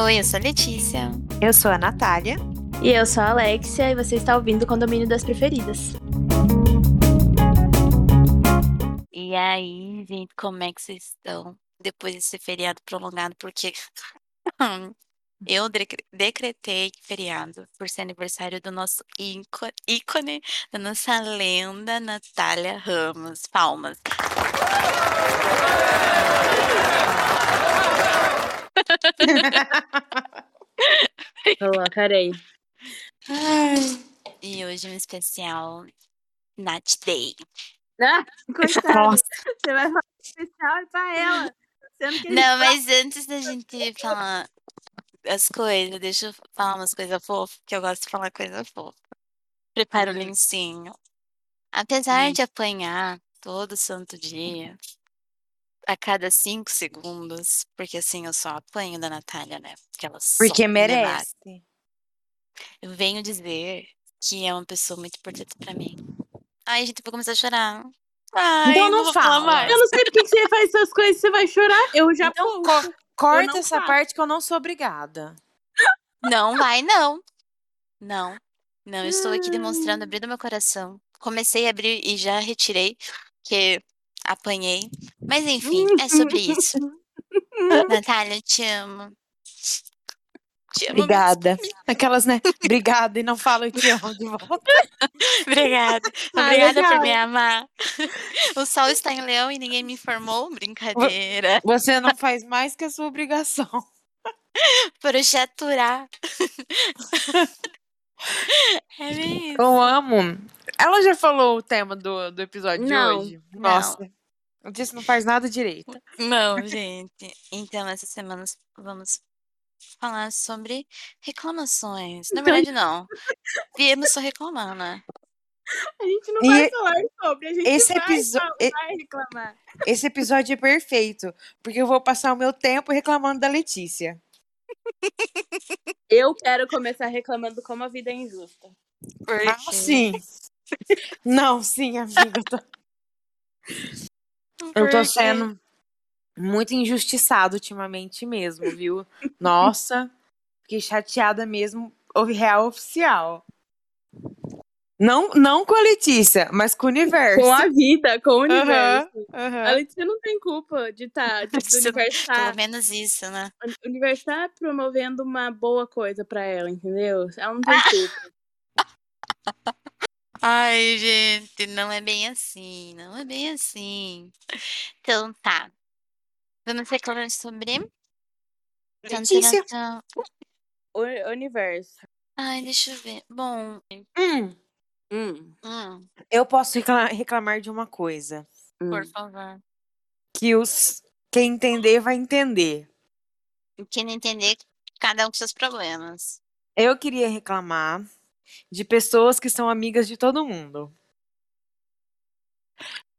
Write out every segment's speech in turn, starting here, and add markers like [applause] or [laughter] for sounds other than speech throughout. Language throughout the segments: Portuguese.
Oi, eu sou a Letícia. Eu sou a Natália. E eu sou a Alexia e você está ouvindo o Condomínio das Preferidas. E aí, gente, como é que vocês estão depois desse feriado prolongado? Porque [laughs] eu decretei feriado por ser aniversário do nosso ícone, da nossa lenda Natália Ramos. Palmas. Colocarei. E hoje é um especial Nat Day. Ah, coitada. Você vai falar especial pra ela. Não, mas antes da gente falar as coisas, deixa eu falar umas coisas fofas, que eu gosto de falar coisa fofa. Prepara o hum. lencinho. Apesar hum. de apanhar todo santo dia, a cada cinco segundos, porque assim eu só apanho da Natália, né? Porque ela Porque merece. Eu venho dizer que é uma pessoa muito importante pra mim. Ai, gente, vou começar a chorar. Ai, então não, não fala. Eu não sei porque você faz essas coisas, você vai chorar. Eu já então, Corta essa falo. parte que eu não sou obrigada. Não vai, não. Não. Não, eu estou aqui demonstrando, abrindo meu coração. Comecei a abrir e já retirei, porque apanhei. Mas enfim, é sobre isso. [laughs] Natália, te amo. Te amo Obrigada. Aquelas, né? Obrigada e não falo eu te amo de volta. [laughs] Obrigada. Obrigada por me amar. O sol está em leão e ninguém me informou. Brincadeira. Você não faz mais que a sua obrigação. [laughs] Projetorar. [laughs] É isso. Eu amo. Ela já falou o tema do, do episódio não, de hoje. Nossa. Não. Disse não faz nada direito. Não, gente. Então, essa semana vamos falar sobre reclamações. Na verdade, não. Viemos só reclamar, né? A gente não vai falar sobre, a gente esse vai, episódio, vai reclamar. Esse episódio é perfeito, porque eu vou passar o meu tempo reclamando da Letícia. Eu quero começar reclamando como a vida é injusta. Ah, sim. Não, sim, amiga. Eu tô, [laughs] eu tô sendo muito injustiçado ultimamente mesmo, viu? Nossa, fiquei chateada mesmo. Houve real oficial. Não, não com a Letícia, mas com o universo. Com a vida, com o universo. Uhum, uhum. A Letícia não tem culpa de estar. Tá, do universo tá, Pelo menos isso, né? O universo tá promovendo uma boa coisa pra ela, entendeu? Ela não tem culpa. Ai, gente, não é bem assim. Não é bem assim. Então tá. Vamos reclamar sobre. Letícia. O universo. Ai, deixa eu ver. Bom. Hum. Hum. Hum. Eu posso reclamar de uma coisa. Por hum. favor. Que os. Quem entender vai entender. Quem não entender, cada um com seus problemas. Eu queria reclamar de pessoas que são amigas de todo mundo.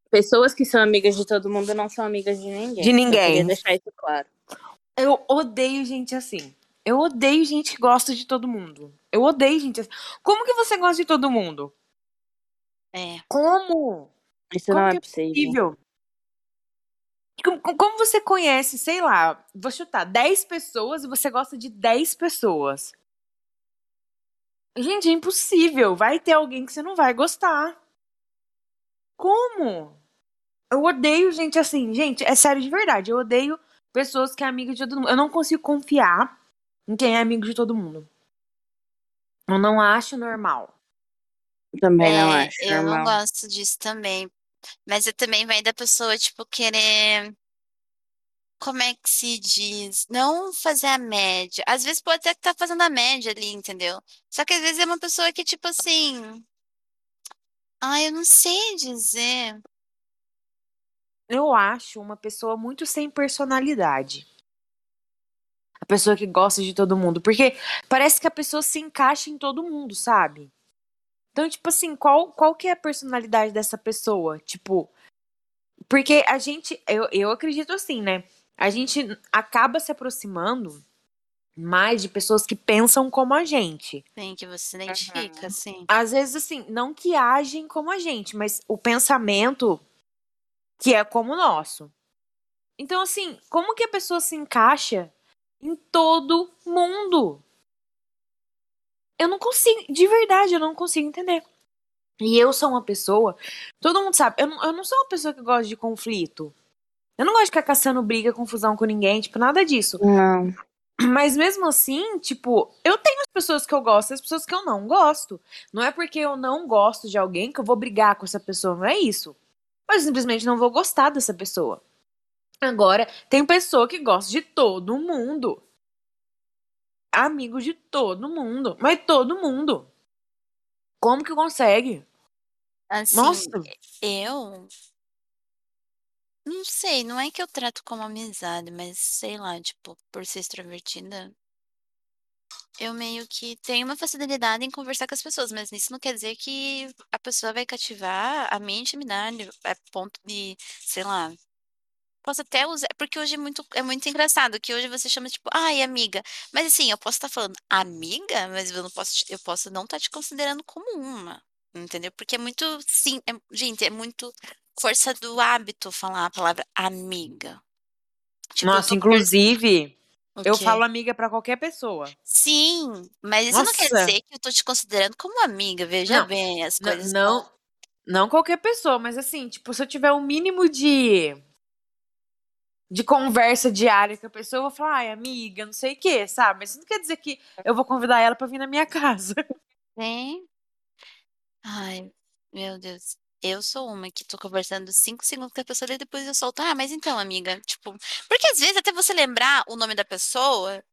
Pessoas que são amigas de todo mundo não são amigas de ninguém. De ninguém. Queria deixar isso claro. Eu odeio gente assim. Eu odeio gente que gosta de todo mundo. Eu odeio gente assim. Como que você gosta de todo mundo? É. Como? Isso Como não é, é possível. Como, como, você conhece, sei lá, vou chutar, 10 pessoas e você gosta de 10 pessoas? Gente, é impossível. Vai ter alguém que você não vai gostar. Como? Eu odeio gente assim. Gente, é sério de verdade. Eu odeio pessoas que é amiga de todo mundo. Eu não consigo confiar em quem é amigo de todo mundo. Eu não acho normal. Também é, não acho eu normal. não gosto disso também. Mas eu também vai da pessoa, tipo, querer. Como é que se diz? Não fazer a média. Às vezes pode até estar tá fazendo a média ali, entendeu? Só que às vezes é uma pessoa que, tipo assim. Ah, eu não sei dizer. Eu acho uma pessoa muito sem personalidade. A pessoa que gosta de todo mundo. Porque parece que a pessoa se encaixa em todo mundo, sabe? Então, tipo assim, qual, qual que é a personalidade dessa pessoa? Tipo. Porque a gente. Eu, eu acredito assim, né? A gente acaba se aproximando mais de pessoas que pensam como a gente. Sim, que você se identifica, uhum. sim. Às vezes, assim, não que agem como a gente, mas o pensamento que é como o nosso. Então, assim, como que a pessoa se encaixa em todo mundo? Eu não consigo, de verdade, eu não consigo entender. E eu sou uma pessoa, todo mundo sabe, eu não, eu não sou uma pessoa que gosta de conflito. Eu não gosto de ficar caçando briga, confusão com ninguém, tipo, nada disso. Não. [clears throat] Mas mesmo assim, tipo, eu tenho as pessoas que eu gosto e as pessoas que eu não gosto. Não é porque eu não gosto de alguém que eu vou brigar com essa pessoa, não é isso. Mas eu simplesmente não vou gostar dessa pessoa. Agora, tem pessoa que gosta de todo mundo. Amigo de todo mundo. Mas todo mundo. Como que consegue? Assim, Nossa. eu. Não sei, não é que eu trato como amizade, mas sei lá, tipo, por ser extrovertida, eu meio que tenho uma facilidade em conversar com as pessoas, mas isso não quer dizer que a pessoa vai cativar a minha intimidade a ponto de, sei lá. Posso até usar, porque hoje é muito, é muito engraçado que hoje você chama tipo, ai, amiga. Mas assim, eu posso estar falando amiga, mas eu não posso, eu posso não estar te considerando como uma, entendeu? Porque é muito, sim, é- gente, é muito força do hábito falar a palavra amiga. Tipo, eu Nossa, tô inclusive, eu quê? falo amiga pra qualquer pessoa. Sim, mas isso não quer Nossa. dizer que eu tô te considerando como amiga, veja Não, bem, as coisas não, não qualquer pessoa, mas assim, tipo, se eu tiver um mínimo de de conversa diária com a pessoa, eu vou falar, ai, amiga, não sei o que, sabe? Mas isso não quer dizer que eu vou convidar ela pra vir na minha [laughs] casa. Sim. Ai, meu Deus. Eu sou uma que tô conversando cinco segundos com a pessoa e depois eu solto, ah, mas então, amiga, tipo, porque às vezes até você lembrar o nome da pessoa,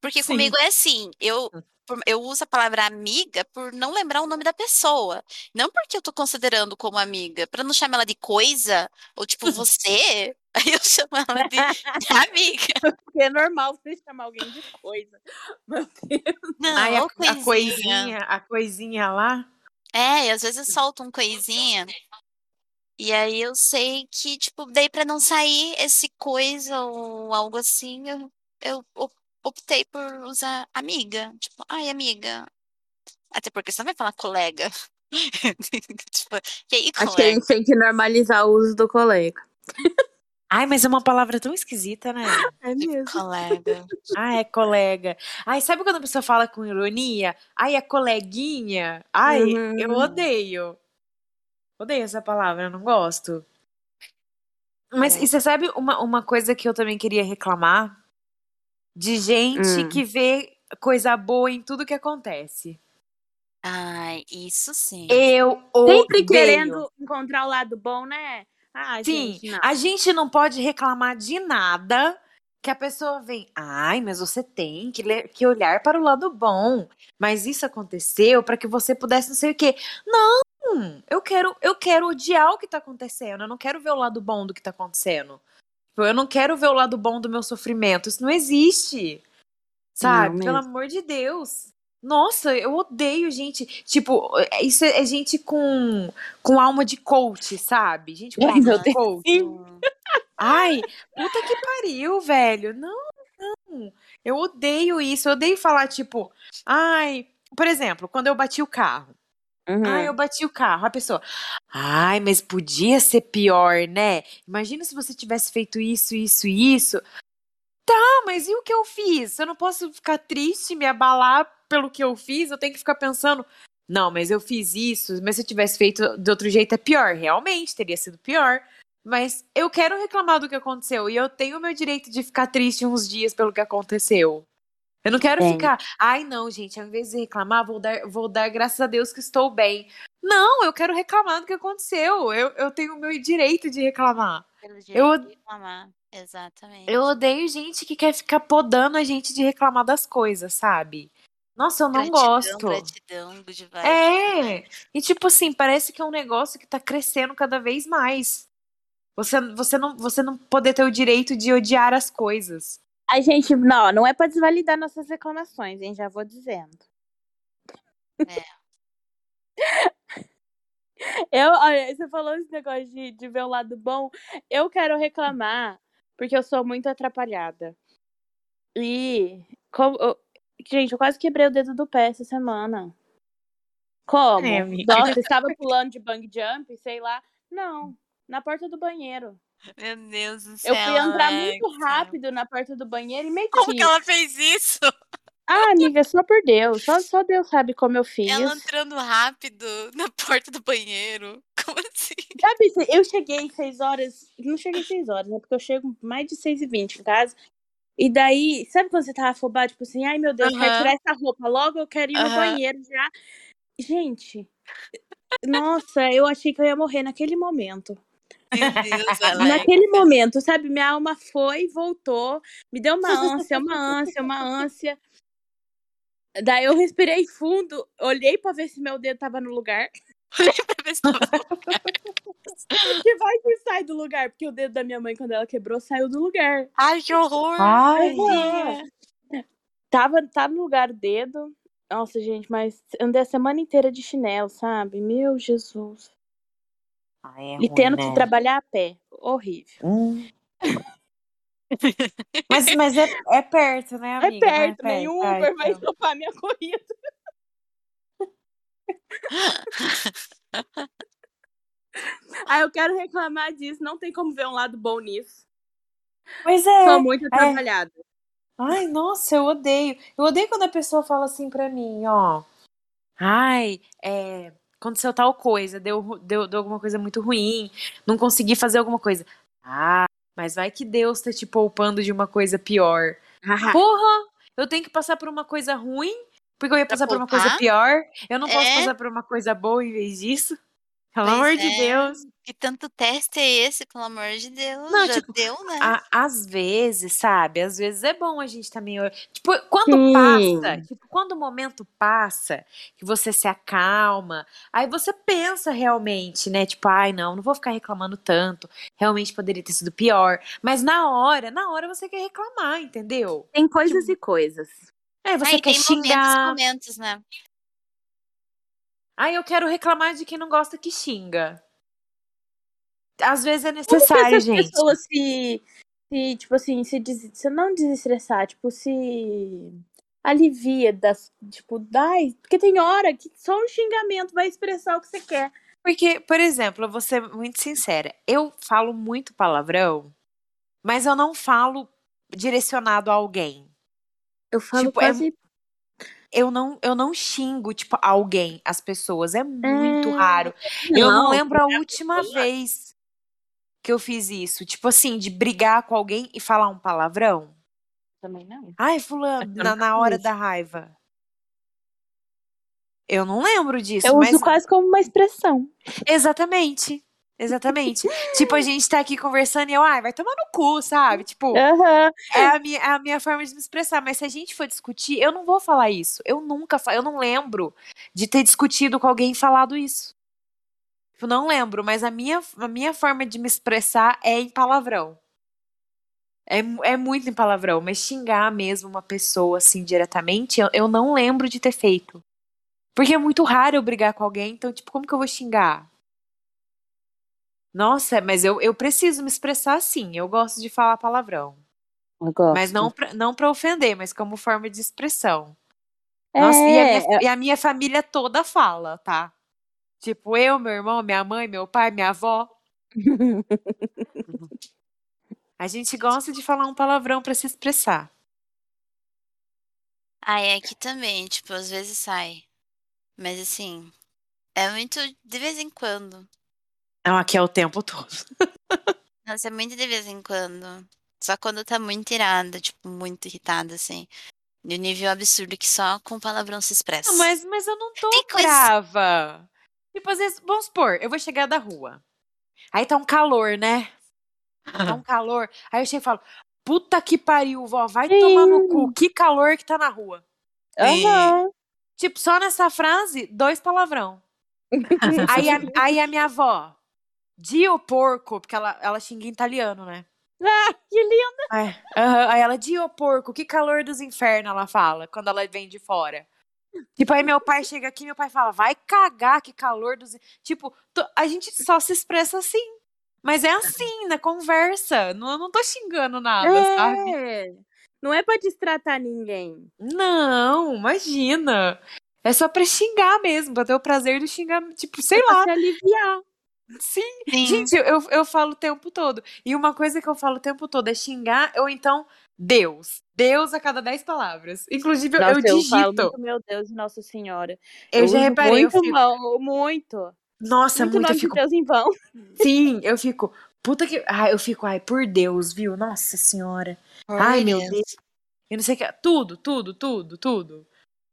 porque Sim. comigo é assim, eu eu uso a palavra amiga por não lembrar o nome da pessoa, não porque eu tô considerando como amiga, pra não chamar ela de coisa ou tipo [laughs] você, aí eu chamo ela de, de amiga. [laughs] Porque é normal você chamar alguém de coisa. [laughs] Meu Deus. Não, Ai, a, ou a coisinha, a coisinha lá. É, e às vezes eu solto um coisinha. E aí eu sei que, tipo, daí pra não sair esse coisa ou algo assim, eu, eu op- optei por usar amiga. Tipo, ai, amiga. Até porque você não vai falar colega. [laughs] Tipo, e aí, Acho que a colega? gente tem que normalizar o uso do colega. [laughs] Ai, mas é uma palavra tão esquisita, né? É Tipo, colega. Ah, é colega. Ai, sabe quando a pessoa fala com ironia? Ai, é coleguinha. Ai, Uhum. eu odeio. Odeio essa palavra, eu não gosto. Mas É. e você sabe uma, uma coisa que eu também queria reclamar? De gente Hum. que vê coisa boa em tudo que acontece. Ai, isso sim. Eu Sempre odeio. querendo encontrar o lado bom, né? Ah, Sim, gente, a gente não pode reclamar de nada que a pessoa vem. Ai, mas você tem que, ler- que olhar para o lado bom. Mas isso aconteceu para que você pudesse não sei o quê. Não! Eu quero, eu quero odiar o que tá acontecendo. Eu não quero ver o lado bom do que tá acontecendo. Tipo, Eu não quero ver o lado bom do meu sofrimento. Isso não existe. Sabe? Não Pelo amor de Deus. Nossa, eu odeio gente. Tipo, isso é é gente com, com alma de coach, sabe? Gente com Ai, alma de coach. Hum, Ai, puta que pariu, velho. Não, não. Eu odeio isso. Eu odeio falar, tipo, ai, por exemplo, quando eu bati o carro. Uhum. Ai, eu bati o carro. A pessoa, ai, mas podia ser pior, né? Imagina se você tivesse feito isso, isso e isso. Tá, mas e o que eu fiz? Eu não posso ficar triste, me abalar pelo que eu fiz. Eu tenho que ficar pensando, não, mas eu fiz isso. Mas se eu tivesse feito de outro jeito é pior. Realmente, teria sido pior. Mas eu quero reclamar do que aconteceu. E eu tenho o meu direito de ficar triste uns dias pelo que aconteceu. Eu não quero ficar, ai não, gente, ao invés de reclamar, vou dar, vou dar graças a Deus que estou bem. Não, eu quero reclamar do que aconteceu. Eu, eu tenho o meu direito de reclamar. pelo Eu, direito de reclamar. Exatamente. eu odeio gente que quer ficar podando a gente de reclamar das coisas, sabe? Nossa, eu não Gratidão, gosto. gratidão, good vibes, good É, e tipo assim, parece que é um negócio que tá crescendo cada vez mais. Você, você, não, você não poder ter o direito de odiar as coisas. A gente, não, não é pra desvalidar nossas reclamações, hein? Já vou dizendo. É. [laughs] Eu, olha, você falou esse negócio de, de ver o lado bom. Eu quero reclamar porque eu sou muito atrapalhada. E, como, gente, eu quase quebrei o dedo do pé essa semana. Como? É. Nossa, estava pulando de bang jump, sei lá. Não. na porta do banheiro. Meu Deus do céu. Eu fui entrar muito rápido na porta do banheiro e meti. Como que ela fez isso? Ah, amiga, só por Deus. Só, só Deus sabe como eu fiz. Ela entrando rápido na porta do banheiro. Como assim? Sabe, eu cheguei seis horas. Não cheguei seis horas, né? Porque eu chego mais de seis e vinte em casa. E daí, sabe quando você tava afobado? Tipo assim, ai meu Deus, eu quero tirar essa roupa logo, eu quero ir no banheiro já. Gente, nossa, eu achei que eu ia morrer naquele momento. Meu Deus. [laughs] Naquele momento, sabe? Minha alma foi, voltou, me deu uma ânsia, uma ânsia, uma ânsia. Daí eu respirei fundo, olhei pra ver se meu dedo tava no lugar. [laughs] Tava- [laughs] Que vai que sai do lugar, porque o dedo da minha mãe, quando ela quebrou, saiu do lugar. Ai, que horror. Ai. Tava, tá no lugar o dedo. Nossa, gente, mas andei a semana inteira de chinelo, sabe? Meu Jesus. Ai, é E ruim, tendo né? que trabalhar a pé. Horrível. Hum. Mas, mas é, é perto, né, É amiga? Não perto, nenhum Ai, Uber vai então. estopar minha [laughs] corrida. [laughs] [laughs] Ah, eu quero reclamar disso. Não tem como ver um lado bom nisso. Pois é. Sou muito atrapalhada. Ai, nossa, eu odeio. Eu odeio quando a pessoa fala assim pra mim, ó. Ai, é. Aconteceu tal coisa, deu, deu, deu alguma coisa muito ruim, não consegui fazer alguma coisa. Ah, mas vai que Deus tá te poupando de uma coisa pior. [laughs] Porra! Eu tenho que passar por uma coisa ruim, porque eu ia passar por uma coisa pior. Eu não posso É. passar por uma coisa boa em vez disso. Pelo Pois amor de é. Deus. Que tanto teste é esse, pelo amor de Deus? Não, Já tipo, deu, né? A- às vezes, sabe? Às vezes é bom a gente também. Tipo, quando Sim. passa, tipo, quando o momento passa, que você se acalma, aí você pensa realmente, né? Tipo, ai, não, não vou ficar reclamando tanto. Realmente poderia ter sido pior. Mas na hora, na hora você quer reclamar, entendeu? Tem coisas e coisas. É, você Aí quer tem momentos, xingar. momentos, né? Aí eu quero reclamar de quem não gosta que xinga. Às vezes é Como que necessário, essas gente. pessoas se, se tipo assim, se, des, se não desestressar, tipo, se alivia das, tipo, dai, porque tem hora que só um xingamento vai expressar o que você quer. Porque, por exemplo, eu vou ser muito sincera. Eu falo muito palavrão, mas eu não falo direcionado a alguém. Eu falo Tipo, é quase Eu não, eu não xingo, tipo, alguém, as pessoas. É muito Hum, raro. eu não não, lembro a última vez que eu fiz isso. Tipo assim, de brigar com alguém e falar um palavrão. também não. Ai, fulano, na, na hora da raiva. Eu não lembro disso, Eu mas uso quase como uma expressão. exatamente. Exatamente. tipo, a gente tá aqui conversando e eu, ai, vai tomar no cu, sabe? Tipo, Aham. é a minha, é a minha forma de me expressar. Mas se a gente for discutir, eu não vou falar isso. Eu nunca fa- eu não lembro de ter discutido com alguém e falado isso. Eu não lembro, mas a minha, a minha forma de me expressar é em palavrão. É, é muito em palavrão, mas xingar mesmo uma pessoa assim diretamente, eu, eu não lembro de ter feito. Porque é muito raro eu brigar com alguém, então, tipo, como que eu vou xingar? Nossa, mas eu, eu preciso me expressar assim. Eu gosto de falar palavrão. Eu gosto. Mas não pra, não pra ofender, mas como forma de expressão. Nossa, e, a É, minha, e a minha família toda fala, tá? Tipo, eu, meu irmão, minha mãe, meu pai, minha avó. [laughs] A gente gosta de falar um palavrão pra se expressar. Ai, aqui também, tipo, às vezes sai. Mas assim, é muito de vez em quando. Não, aqui é o tempo todo. [laughs] Nossa, é muito de vez em quando. Só quando tá muito irada, tipo, muito irritada, assim. De um nível absurdo que só com palavrão se expressa. Não, mas, mas eu não tô Tem coisa- brava. Tipo, às vezes, vamos supor, eu vou chegar da rua. Aí tá um calor, né? Tá um [laughs] calor. Aí eu chego e falo, puta que pariu, vó, vai tomar no cu. Que calor que tá na rua. Aham. Tipo, só nessa frase, dois palavrão. [laughs] Aí a, aí a minha avó, Dio porco, porque ela, ela xinga em italiano, né? [laughs] Ah, que. Aí, aham, aí ela, Dio porco, que calor dos infernos, ela fala, quando ela vem de fora. Tipo, aí meu pai chega aqui, meu pai fala, vai cagar, que calor dos... Tipo, to- a gente só se expressa assim. Mas é assim, na conversa. Não, eu não tô xingando nada, sabe? É. Não é pra destratar ninguém. Não, imagina. É só pra xingar mesmo, pra ter o prazer de xingar, tipo, sei é pra lá. se aliviar. Sim. Sim. Gente, eu, eu falo o tempo todo. E uma coisa que eu falo o tempo todo é xingar ou então Deus. Deus a cada dez palavras. Inclusive, eu- Nossa, eu eu, digito. falo muito, meu Deus e Nossa Senhora. eu já uso reparei. Eu Muito, fico, mal, muito. nossa, muito muito. Eu fico, de Deus em vão. sim, eu fico. Puta que. Ai, eu fico, ai, por Deus, viu? Nossa Senhora. Ai, meu Deus. Eu não sei o que. Tudo, tudo, tudo, tudo.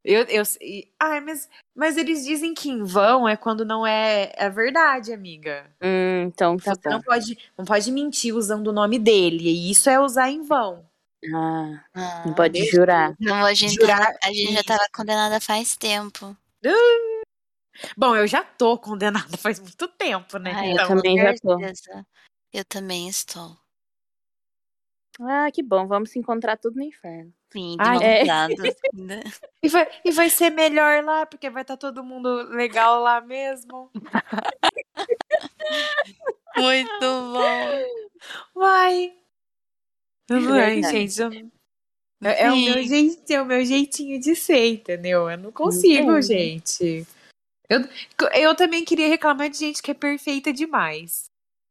Eu, eu, e- ai, mas, mas eles dizem que em vão é quando não é, é verdade, amiga. Hum, então tá Você não bom. pode, não pode mentir usando o nome dele. E isso é usar em vão. Ah, Ah, não pode deixa jurar. Não, a gente, Jurar- tava- a gente já tava condenada faz tempo. Bom, eu já tô condenada [laughs] faz muito tempo, né? Ai, então, eu também já tô. Eu também estou. Ah, que bom. Vamos se encontrar tudo no inferno. Sim, de Ai, é. [laughs] dadas. né? e, vai, e vai ser melhor lá, porque vai estar todo mundo legal lá mesmo. [laughs] Muito bom. Vai. Ai, verdade. gente, eu não- é, é o meu jeitinho, é o meu jeitinho de ser, entendeu? Eu não consigo, gente. Eu, eu também queria reclamar de gente que é perfeita demais.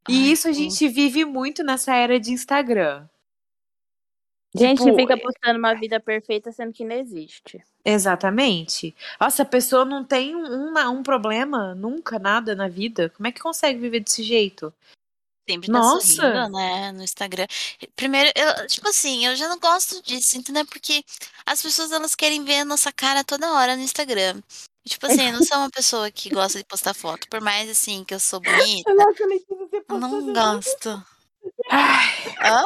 E Ai, isso a sim. gente vive muito nessa era de Instagram. Gente Tipo, fica postando uma vida perfeita sendo que não existe. Exatamente. Nossa, a pessoa não tem um, um, um problema, nunca, nada na vida. Como é que consegue viver desse jeito? Sempre tá Nossa. sorrindo, né, no Instagram. Primeiro, eu, tipo assim, eu já não gosto disso, entendeu? Porque as pessoas, elas querem ver a nossa cara toda hora no Instagram. Tipo assim, eu não sou uma pessoa que gosta de postar foto. Por mais, assim, que eu sou bonita, Nossa, eu não gosto. Ai, Hã?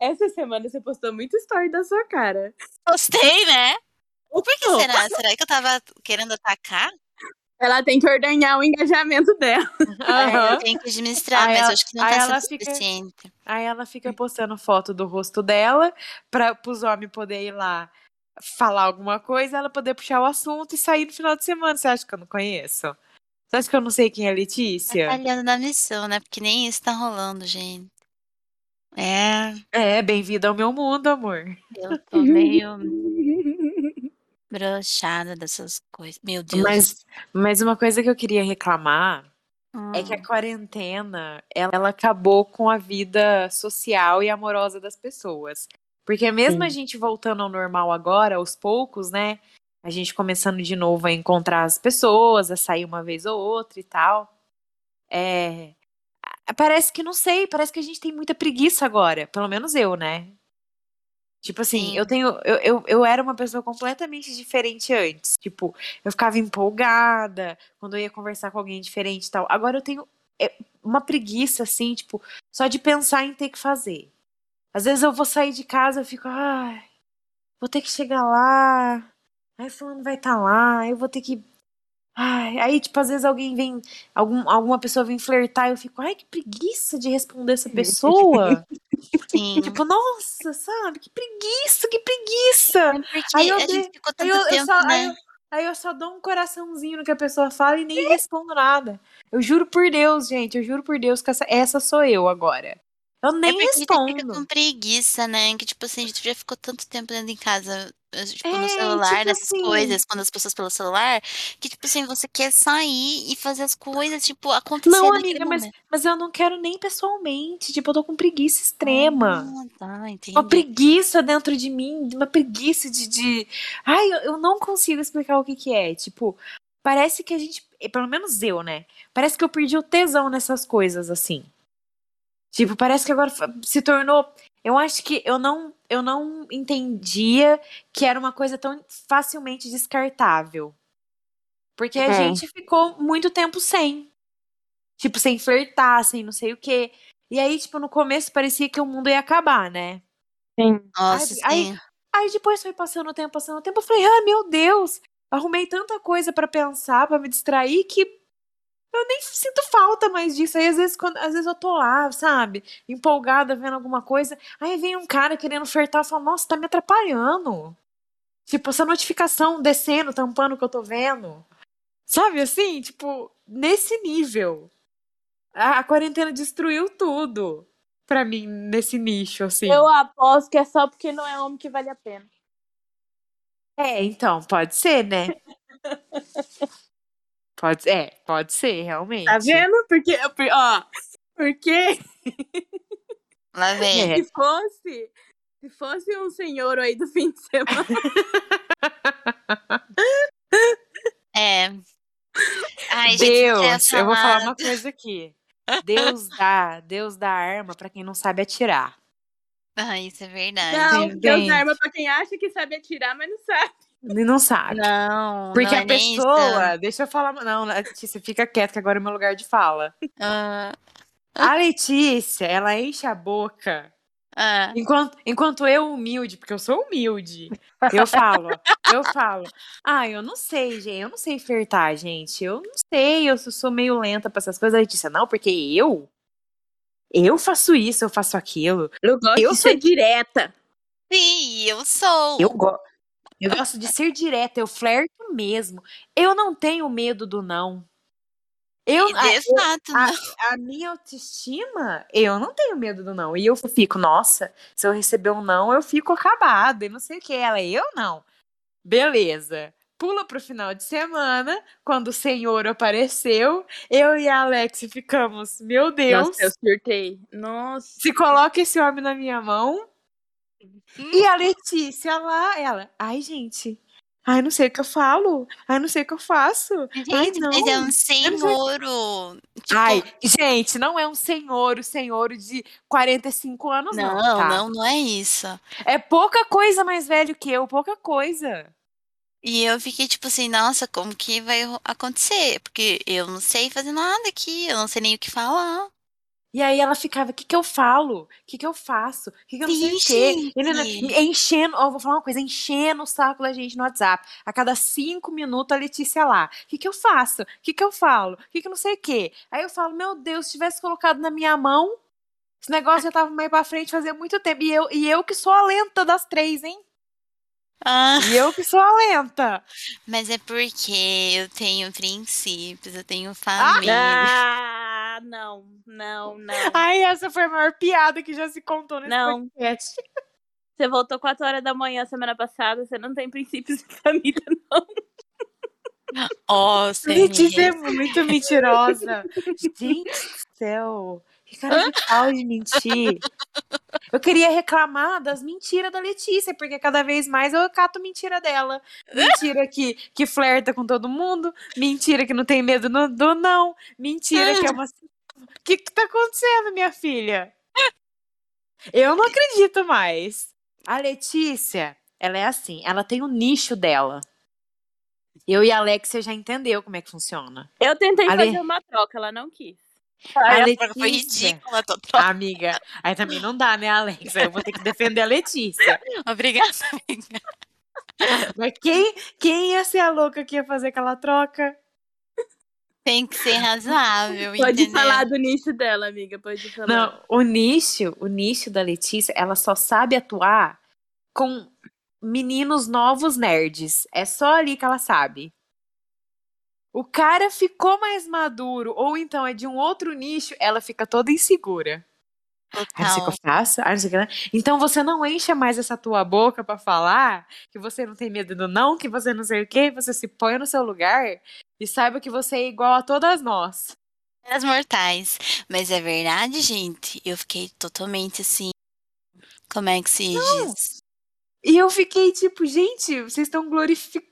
Essa semana você postou muito story da sua cara. Gostei, né? Por que Opa. será? Será que eu tava querendo atacar? Ela tem que ordenhar o engajamento dela. Aham. eu tenho que administrar, Aí mas ela- acho que não tá sendo fica- suficiente. Aí ela fica postando foto do rosto dela para os homens poderem ir lá falar alguma coisa, ela poder puxar o assunto e sair no final de semana. Você acha que eu não conheço? Você acha que eu não sei quem é a Letícia? Falhando na missão, né? Porque nem isso tá rolando, gente. É, É, bem-vindo ao meu mundo, amor. eu tô meio [laughs] broxada dessas coisas. Meu Deus. Mas, mas uma coisa que eu queria reclamar é que a Hum, quarentena ela, ela acabou com a vida social e amorosa das pessoas. Porque mesmo a Sim. gente voltando ao normal agora, aos poucos, né? A gente começando de novo a encontrar as pessoas, a sair uma vez ou outra e tal. É, a- parece que não sei, parece que a gente tem muita preguiça agora. Pelo menos eu, né? Tipo assim, Sim. eu tenho. Eu, eu, eu era uma pessoa completamente diferente antes. Tipo, eu ficava empolgada quando eu ia conversar com alguém diferente e tal. Agora eu tenho é, uma preguiça, assim, tipo, só de pensar em ter que fazer. Às vezes eu vou sair de casa, eu fico, ai, vou ter que chegar lá. Aí fulano vai estar lá, eu vou ter que. Ai, aí, tipo, às vezes alguém vem, algum, alguma pessoa vem flertar, eu fico, ai, que preguiça de responder essa pessoa. [laughs] Sim. tipo, nossa, sabe? Que preguiça, que preguiça. É aí eu Aí eu, só, aí, né? eu, aí eu só dou um coraçãozinho no que a pessoa fala e nem respondo nada. Eu juro por Deus, gente, eu juro por Deus que essa, essa sou eu agora. Eu É nem a gente fica respondo. com preguiça, né? Que, tipo assim, a gente já ficou tanto tempo dentro em casa, tipo, É, no celular, tipo nessas assim. coisas, quando as pessoas pelo celular, que, tipo assim, você quer sair e fazer as coisas, tipo, acontecer Não, amiga, mas, momento. mas eu não quero nem pessoalmente. Tipo, eu tô com preguiça extrema. Ah, tá, entendi. Uma preguiça dentro de mim, uma preguiça de. de... Ai, eu, eu não consigo explicar o que, que é. Tipo, parece que a gente. Pelo menos eu, né? Parece que eu perdi o tesão nessas coisas, assim. Tipo, parece que agora se tornou. Eu acho que eu não, eu não entendia que era uma coisa tão facilmente descartável. Porque a É. gente ficou muito tempo sem. Tipo, sem flertar, sem não sei o quê. E aí, tipo, no começo parecia que o mundo ia acabar, né? Sim. Nossa, Ai, sim. Aí depois foi passando o tempo, passando o tempo, eu falei, ah, meu Deus, arrumei tanta coisa pra pensar, pra me distrair, que eu nem sinto falta mais disso. Aí às vezes, quando, às vezes eu tô lá, sabe, empolgada vendo alguma coisa, aí vem um cara querendo flertar, eu falo, nossa, tá me atrapalhando. Tipo, essa notificação descendo, tampando o que eu tô vendo. Sabe assim? Tipo, nesse nível. A, a quarentena destruiu tudo pra mim nesse nicho, assim. Eu aposto que é só porque não é homem que vale a pena. É, então, pode ser, né? [laughs] Pode, é, pode ser, realmente. Tá vendo? Porque, ó, porque [laughs] Lá vem. Se fosse, se fosse um senhor aí do fim de semana, [laughs] É. Ai, gente, Deus, eu vou falar uma coisa aqui. Deus [laughs] dá, Deus dá arma pra quem não sabe atirar. Ah, isso é verdade. não, Deus dá arma pra quem acha que sabe atirar, mas não sabe. Não sabe. Não, Porque não a é nem isso. pessoa, deixa eu falar, não, Letícia, fica quieta que agora é meu lugar de fala. Ah, A Letícia, ela enche a boca ah, Enquanto, enquanto eu, humilde, porque eu sou humilde, eu falo, eu falo, ah, eu não sei, gente, eu não sei flertar, gente, eu não sei, eu sou- meio lenta pra essas coisas. A Letícia, não, porque eu, eu faço isso, eu faço aquilo. Eu gosto Eu de sou- ser direta. sim, eu sou. Eu, go eu gosto de ser direta, eu flerto mesmo. Eu não tenho medo do não. Eu, E a, a- não. a minha autoestima, eu não tenho medo do não. E eu fico, nossa, se eu receber um não, eu fico acabada e não sei o que. Ela, eu não. Beleza. Pula pro final de semana, quando o senhor apareceu, eu e a Alex ficamos, meu Deus, Nossa, eu surtei. Nossa. se coloca esse homem na minha mão. E a Letícia lá, ela, ai, gente, ai, não sei o que eu falo, ai, não sei o que eu faço. Ai, Gente, não. mas é um senhor. Tipo, Ai, gente, não é um senhor, o senhor de 45 anos, não. não, tá? não, não é isso. É pouca coisa mais velho que eu, pouca coisa. E eu fiquei tipo assim, nossa, como que vai acontecer? Porque eu não sei fazer nada aqui, eu não sei nem o que falar. E aí ela ficava, o que que eu falo? O que que eu faço? O que que eu não sei o quê? Enchendo, ó, vou falar uma coisa, enchendo o saco da gente no WhatsApp. A cada cinco minutos a Letícia lá. O que que eu faço? O que que eu falo? O que que eu não sei o quê? Aí eu falo, meu Deus, se tivesse colocado na minha mão, esse negócio já tava mais pra frente fazia muito tempo. E eu, e eu que sou a lenta das três, hein? Ah, E eu que sou a lenta. mas é porque eu tenho princípios, eu tenho família. Ah, não, não, [laughs] não. Ai, essa foi a maior piada que já se contou nesse Não. podcast. Você voltou 4 horas da manhã semana passada, você não tem princípios de família, não. Me Letícia é muito mentirosa. Gente do céu. Que cara de pau de mentir. Eu queria reclamar das mentiras da Letícia, porque cada vez mais eu cato mentira dela. Mentira que, que flerta com todo mundo. Mentira que não tem medo no- do não. Mentira que é uma. O que, que tá acontecendo, minha filha? Eu não acredito mais. A Letícia, ela é assim, ela tem o nicho dela. Eu e a Alexia já entendeu como é que funciona. Eu tentei fazer uma troca, ela não quis. Ai, A a troca foi Letícia. ridícula, tô troca. Amiga, aí também não dá, né, Alex? Aí eu vou ter que defender a Letícia. Obrigada, amiga. Mas quem, quem ia ser a louca que ia fazer aquela troca? Tem que ser razoável, Pode entendeu? falar do nicho dela, amiga. Pode falar. Não, o nicho, o nicho da Letícia, ela só sabe atuar com meninos novos nerds. É só ali que ela sabe. O cara ficou mais maduro, ou então é de um outro nicho, ela fica toda insegura. Ah, não sei o que eu faço. Ah, não sei o que. lá. Então você não encha mais essa tua boca pra falar que você não tem medo do não, que você não sei o quê, você se põe no seu lugar e saiba que você é igual a todas nós. As mortais. Mas é verdade, gente. Eu fiquei totalmente assim. Como é que se diz? E eu fiquei tipo, gente, vocês estão glorificando.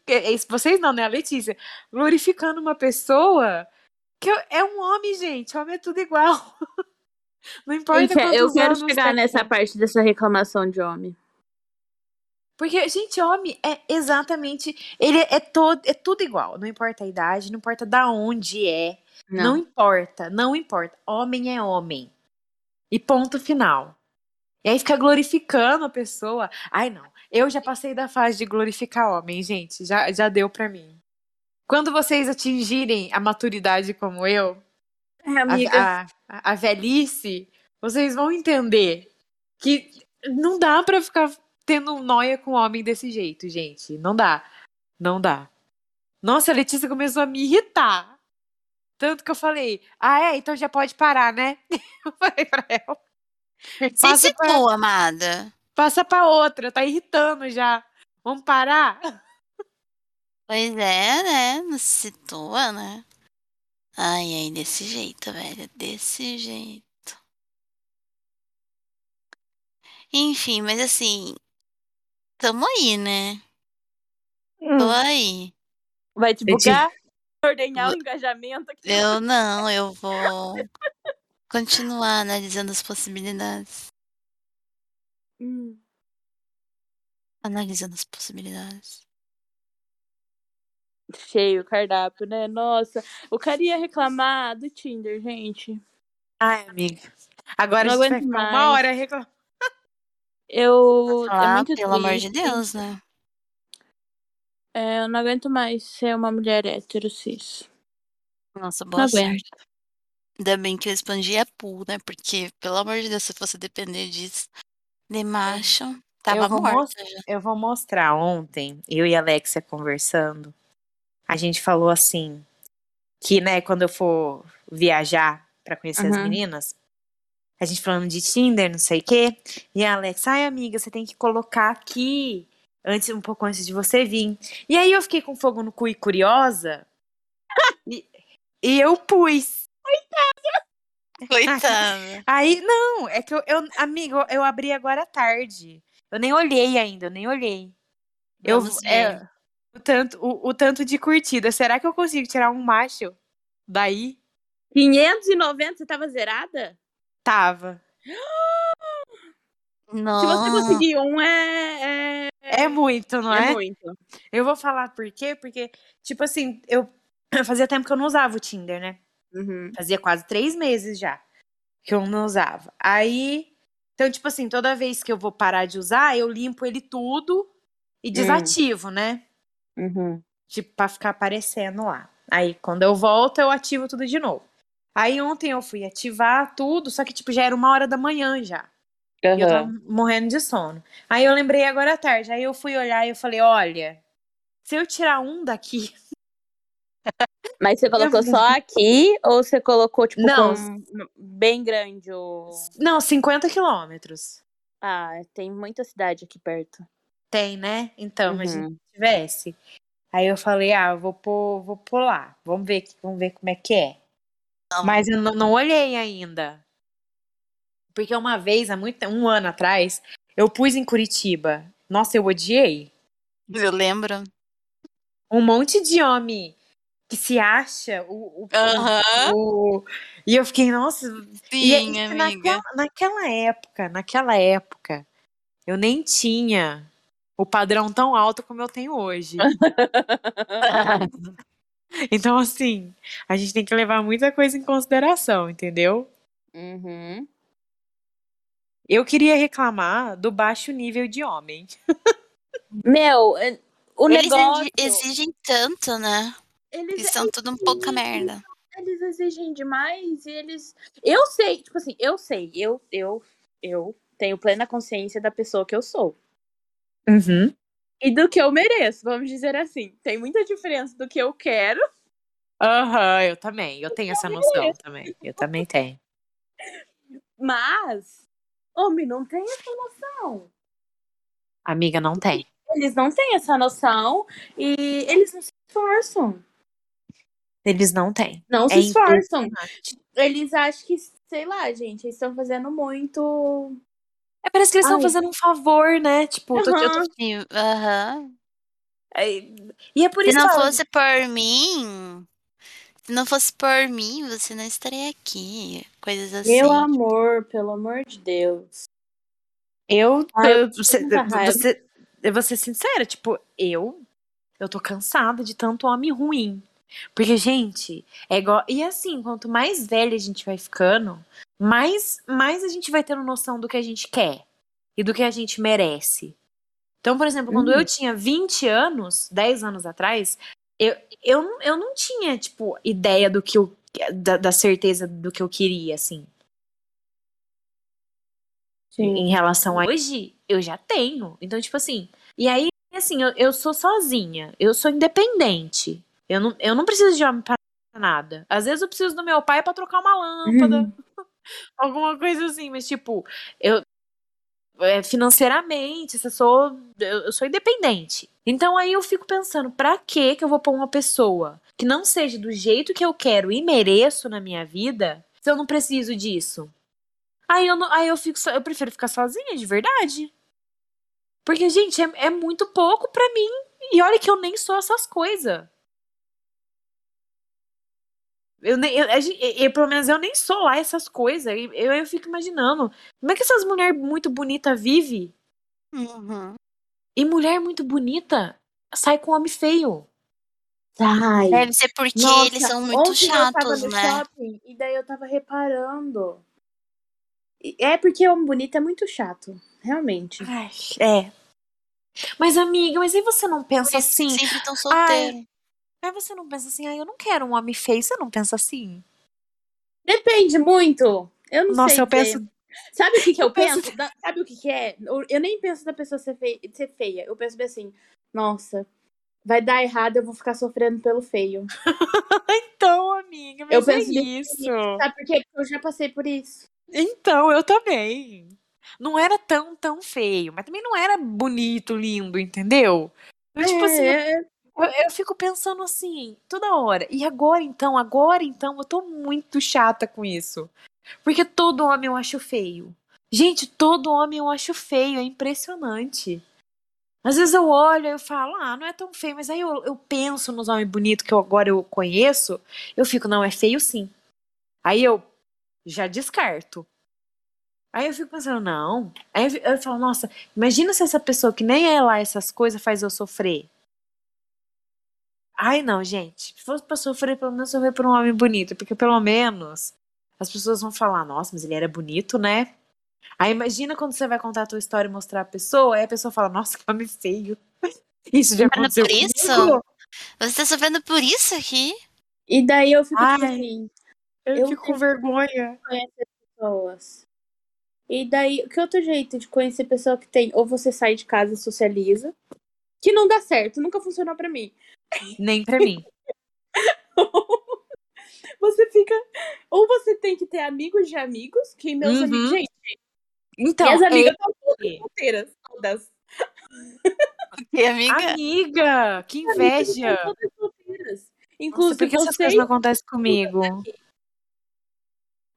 Vocês não, né, a Letícia? Glorificando uma pessoa que é um homem, gente. Homem é tudo igual. [laughs] Não importa Gente, quantos eu quero chegar tá- nessa parte dessa reclamação de homem. Porque, gente, homem é exatamente. Ele é, todo, é tudo igual. Não importa a idade, não importa da onde é. Não. Não. importa, não importa. Homem é homem. E ponto final. E aí fica glorificando a pessoa. Ai, não. Eu já passei da fase de glorificar homem, gente. Já, já deu pra mim. Quando vocês atingirem a maturidade como eu, É, a, amiga. a, a- a velhice, vocês vão entender que não dá pra ficar tendo noia com homem desse jeito, gente. Não dá. Não dá. Nossa, a Letícia começou a me irritar. Tanto que eu falei, ah, é, então já pode parar, né? [laughs] Eu falei pra ela. Se Passa pra, citou, amada. Passa pra outra, tá irritando já. Vamos parar? Pois é, né? Não se situa, né? Ai, ai, desse jeito, velho. Desse jeito. Enfim, mas assim. Tamo aí, né? Tô Hum, aí. vai te bugar? Ordenhar o engajamento aqui. Eu não, eu vou continuar analisando as possibilidades. Hum. Analisando as possibilidades. Cheio o cardápio, né? Nossa, o cara ia reclamar do Tinder, gente. Ai, amiga. Agora Não a gente vai ficar uma mais. hora reclamando. Eu. é pelo amor de. Deus, né? É, eu não aguento mais ser uma mulher hétero cis. Nossa, Não boa aguento. sorte. Ainda bem que eu expandi a pool, né? Porque, pelo amor de Deus, se fosse depender disso, de macho, tava eu, vou morta eu vou mostrar ontem, eu e a Alexia conversando. A gente falou assim: que, né, quando eu for viajar pra conhecer as Uhum. meninas, a gente falando de Tinder, não sei o quê. E a Alex, ai, amiga, você tem que colocar aqui antes, um pouco antes de você vir. E aí eu fiquei com fogo no cu e curiosa. [laughs] e, e eu pus. [laughs] Coitada. Aí, não, é que eu, eu amigo, eu abri agora à tarde. Eu nem olhei ainda, eu nem olhei. Eu, Vamos é, o, tanto, o, o tanto de curtida. Será que eu consigo tirar um macho daí? 590, você tava zerada? Tava. Se você conseguir um, é. É, É muito, não é é? muito. Eu vou falar por quê? Porque, tipo assim, eu [clears throat] fazia tempo que eu não usava o Tinder, né? Uhum. Fazia quase três meses já que eu não usava. Aí, então, tipo assim, toda vez que eu vou parar de usar, eu limpo ele tudo e desativo, né? Uhum. Tipo, pra ficar aparecendo lá. Aí, quando eu volto, eu ativo tudo de novo. Aí, ontem eu fui ativar tudo, só que, tipo, já era uma hora da manhã já. E eu tava morrendo de sono. Aí, eu lembrei agora à tarde. Aí, eu fui olhar e eu falei, olha, se eu tirar um daqui... [laughs] Mas você colocou só aqui ou você colocou, tipo, Não. com bem grande o. Não, 50 quilômetros. Ah, tem muita cidade aqui perto. Tem, né? Então, imagina Uhum. se tivesse. Aí eu falei, ah, eu vou pôr, vou pôr lá. Vamos ver, vamos ver como é que é. Não. Mas eu não, não olhei ainda. Porque uma vez, há muito um ano atrás, eu pus em Curitiba. Nossa, eu odiei. Eu lembro. Um monte de homem que se acha o. o- Aham. o- E eu fiquei, nossa. e, Sim, e amiga. naquela, naquela época, naquela época, eu nem tinha o padrão tão alto como eu tenho hoje. [laughs] Então, assim, a gente tem que levar muita coisa em consideração, entendeu? Uhum. Eu queria reclamar do baixo nível de homem. [laughs] Meu, é- o Eles negócio. exi- exigem tanto, né? Eles, Eles são tudo um pouca merda. eles exigem demais e eles. Eu sei, tipo assim, eu sei, eu, eu, eu tenho plena consciência da pessoa que eu sou. Uhum. E do que eu mereço, vamos dizer assim. Tem muita diferença do que eu quero. Aham, eu também. Eu tenho essa noção também. Eu também tenho. Mas, homem não tem essa noção. Amiga, não tem. Eles não têm essa noção e eles não se esforçam. Eles não têm. Não se É esforçam. impressionante. Eles acham que, sei lá, gente, eles estão fazendo muito. É, parece que eles estão fazendo um favor, né? Tipo, eu tô- eu tô- Aham. E, é, e é por Se isso não que eu- fosse por mim, se não fosse por mim, você não estaria aqui. Coisas assim. Meu amor, pelo amor de Deus. eu, Ai, eu você, você, eu vou ser sincera, tipo, eu, eu tô cansada de tanto homem ruim. Porque, gente, é igual. E assim, quanto mais velha a gente vai ficando, mais, mais a gente vai tendo noção do que a gente quer e do que a gente merece. Então, por exemplo, quando Uhum. eu tinha 20 anos, 10 anos atrás, eu, eu, não- eu não tinha, tipo, ideia do que eu. Da, da certeza do que eu queria, assim. Sim. Em relação a hoje, eu já tenho. Então, tipo assim. E aí, assim, eu, eu sou sozinha. Eu sou independente. Eu não, eu não preciso de homem pra nada. Às vezes eu preciso do meu pai pra trocar uma lâmpada. [laughs] Alguma coisa assim. Mas, tipo, eu. é, financeiramente, eu sou, eu, sou independente. Então aí eu fico pensando, pra que que eu vou pôr uma pessoa que não seja do jeito que eu quero e mereço na minha vida, se eu não preciso disso? Aí eu, não, aí eu fico, eu prefiro ficar sozinha, de verdade. Porque, gente, é, é muito pouco pra mim. E olha que eu nem sou essas coisas. Eu, nem, eu, gen- eu- pelo menos eu nem sou lá essas coisas. E Eu, eu fico imaginando. Como é que essas mulheres muito bonitas vivem? Uhum. E mulher muito bonita sai com homem feio. Ai. Deve ser porque Nossa, eles são muito ontem eu tava chatos, no né? shopping e daí eu tava reparando. E- É porque homem bonito é muito chato, realmente. Ai, é. Mas, amiga, mas aí você não pensa assim? Sempre tão solteiro. Aí você não pensa assim, ah, eu não quero um homem feio. Você não pensa assim? Depende muito. Eu não Nossa, sei eu dizer. penso. Sabe o que, que eu, eu penso- penso? Da- Sabe o que, que é? Eu, eu nem penso da pessoa ser feia, ser feia. Eu penso bem assim, nossa, vai dar errado, eu vou ficar sofrendo pelo feio. [laughs] Então, amiga, Eu mas é penso bem isso. Sabe por quê? Porque eu já passei por isso. Então, eu também. Não era tão, tão feio, mas também não era bonito, lindo, entendeu? Eu, tipo assim, É, eu, eu fico pensando assim, toda hora. E agora então, agora então, eu tô muito chata com isso. Porque todo homem eu acho feio. Gente, todo homem eu acho feio, é impressionante. Às vezes eu olho e eu falo, ah, não é tão feio, mas aí eu, eu penso nos homens bonitos que eu agora eu conheço, eu fico, não, é feio sim. Aí eu já descarto. Aí eu fico pensando, não. Aí eu, eu falo, nossa, imagina se essa pessoa que nem é lá essas coisas faz eu sofrer. Ai, não, gente. Se fosse pra sofrer, pelo menos sofrer por um homem bonito. Porque pelo menos as pessoas vão falar, nossa, mas ele era bonito, né? Aí imagina quando você vai contar a tua história e mostrar a pessoa, aí a pessoa fala, nossa, que homem feio. [laughs] Isso já aconteceu por isso? comigo. Você tá sofrendo por isso aqui? E daí eu fico Ai. assim, Eu, Eu fico com vergonha. pessoas. E daí, que outro jeito de conhecer pessoa que tem? Ou você sai de casa e socializa, que não dá certo, nunca funcionou pra mim. Nem pra mim. [laughs] Você fica. Ou você tem que ter amigos de amigos, que meus Uhum. amigos. Gente, Então, minhas amigas estão todas solteiras. Todas. E amiga? amiga, que inveja. Estão todas solteiras. Nossa, Inclusive, por que essas coisas não acontecem comigo?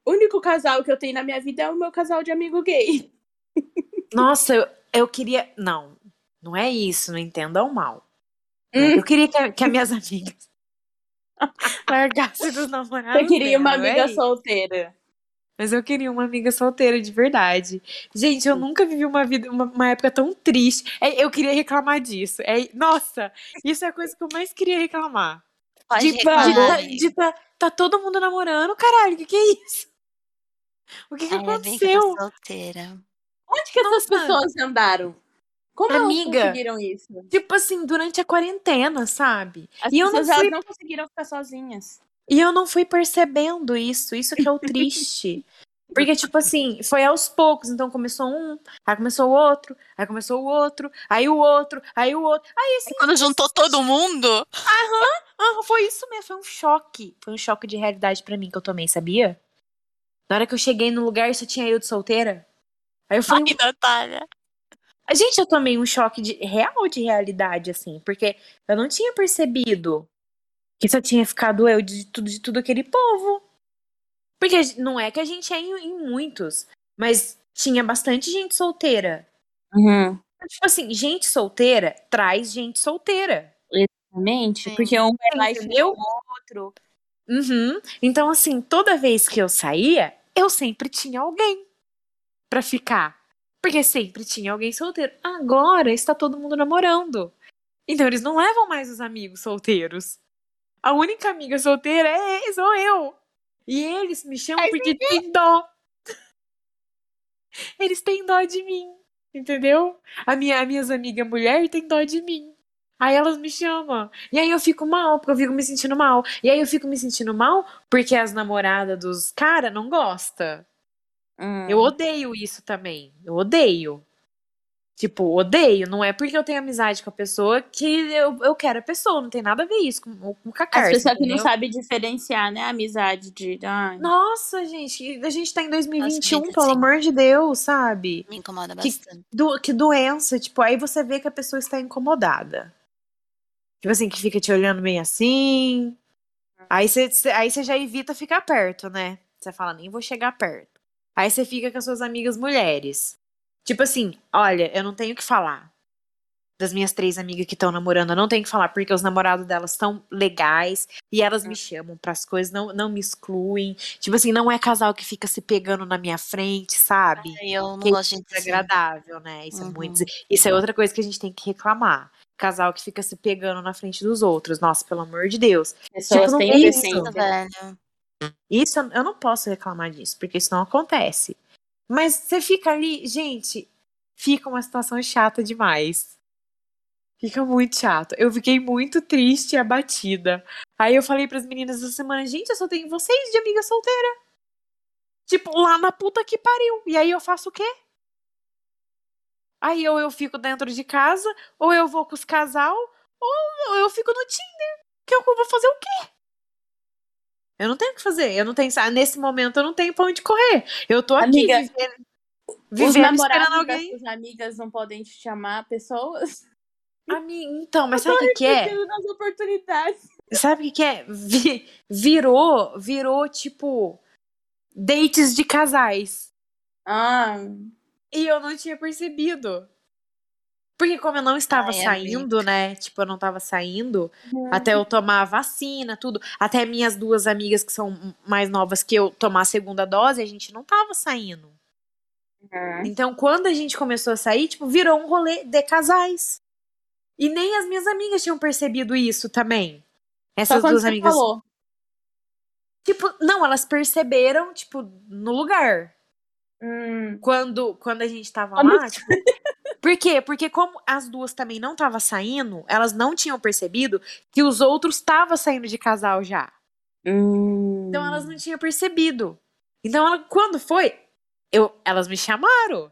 o único casal que eu tenho na minha vida é o meu casal de amigo gay. Nossa, eu, eu queria. Não, não é isso, não entendam mal. Hum. Eu queria que, que as minhas [laughs] amigas largassem dos namorados. Eu queria uma dela, é amiga isso. solteira. Mas eu queria uma amiga solteira de verdade. Gente, eu nunca vivi uma vida, uma, uma época tão triste. É, eu queria reclamar disso. É, nossa, isso é a coisa que eu mais queria reclamar. Pode De, de, reclamar. tá- de tá, tá todo mundo namorando, caralho, o que, que é isso? O que, que eu aconteceu? solteira. Onde que essas Nossa. pessoas andaram? Como Amiga. elas conseguiram isso? Tipo assim, durante a quarentena, sabe? As E eu não pessoas elas fui não conseguiram ficar sozinhas. E eu não fui percebendo isso. Isso que é o [laughs] triste. Porque, tipo assim, foi aos poucos. Então começou um, aí começou o outro, aí começou o outro, aí o outro, aí o outro. Aí esse. Quando juntou todo mundo, Ah, foi isso mesmo. Foi um choque. Foi um choque de realidade pra mim que eu tomei, sabia? Na hora que eu cheguei no lugar, só tinha eu de solteira. Aí eu falei, ai, Natália. A gente, eu tomei um choque de, real de realidade, assim, porque eu não tinha percebido que só tinha ficado eu de tudo, de tudo aquele povo. Porque não é que a gente é em, em muitos, mas tinha bastante gente solteira. Tipo assim, gente solteira traz gente solteira. Realmente, Sim. porque um lá e Entendeu? chama o outro. Uhum. Então, assim, toda vez que eu saía, eu sempre tinha alguém pra ficar. Porque sempre tinha alguém solteiro. Agora está todo mundo namorando. Então eles não levam mais os amigos solteiros. A única amiga solteira é sou eu. E eles me chamam Ai, porque tem dó. Eles têm dó de mim. Entendeu? A minha, as minhas amigas mulher têm dó de mim. Aí elas me chamam. E aí eu fico mal, porque eu fico me sentindo mal. E aí eu fico me sentindo mal porque as namoradas dos caras não gostam. Hum. Eu odeio isso também. Eu odeio. Tipo, odeio. Não é porque eu tenho amizade com a pessoa que eu, eu quero a pessoa. Não tem nada a ver isso com, com As cacarça, pessoas que não sabem diferenciar, né? A amizade de. Ai. Nossa, gente. A gente tá em 2021, Nossa, pelo amor de Deus, sabe? Me incomoda Que- bastante. Do, que doença. Tipo, aí você vê que a pessoa está incomodada. Tipo assim, que fica te olhando meio assim. Aí você aí você já evita ficar perto, né? Você fala, nem vou chegar perto. Aí você fica com as suas amigas mulheres. Tipo assim, olha, eu não tenho o que falar das minhas três amigas que estão namorando, eu não tenho que falar porque os namorados delas estão legais e elas me chamam para as coisas, não, não me excluem. Tipo assim, não é casal que fica se pegando na minha frente, sabe? Ai, eu não Que gosto de é agradável, né? Isso Uhum. é muito. Isso é outra coisa que a gente tem que reclamar. Casal que fica se pegando na frente dos outros. Nossa, pelo amor de Deus. Pessoas Tipo, não têm isso, velho. Isso eu não posso reclamar disso, porque isso não acontece. Mas você fica ali, gente, fica uma situação chata demais. Fica muito chato. Eu fiquei muito triste e abatida. Aí eu falei pras meninas essa semana, gente, eu só tenho vocês de amiga solteira. Tipo, lá na puta que pariu. E aí eu faço o quê? Aí ou eu fico dentro de casa, ou eu vou com os casal, ou eu fico no Tinder. Que eu vou fazer o quê? Eu não tenho o que fazer. Eu não tenho. Nesse momento eu não tenho pra onde correr. Eu tô aqui Amiga, vivendo, Os vivendo esperando namorados alguém. suas amigas não podem te chamar pessoas? Amiga, então, mas sabe o que, que é? Nas oportunidades. Sabe o que, que é? Vi- virou, virou tipo dates de casais. Ah, E eu não tinha percebido. Porque como eu não estava Ai, saindo, né? Tipo, eu não estava saindo até eu tomar a vacina, tudo. Até minhas duas amigas que são mais novas que eu tomar a segunda dose, a gente não tava saindo. Então, quando a gente começou a sair, tipo, virou um rolê de casais. E nem as minhas amigas tinham percebido isso também. Essas duas você amigas. falou. Tipo, não, elas perceberam, tipo, no lugar. Hum. Quando, quando a gente tava Quando- lá, tipo. Por quê? Porque como as duas também não estavam saindo, elas não tinham percebido que os outros estavam saindo de casal já. Hum. Então elas não tinham percebido. Então, ela, quando foi, eu, elas me chamaram.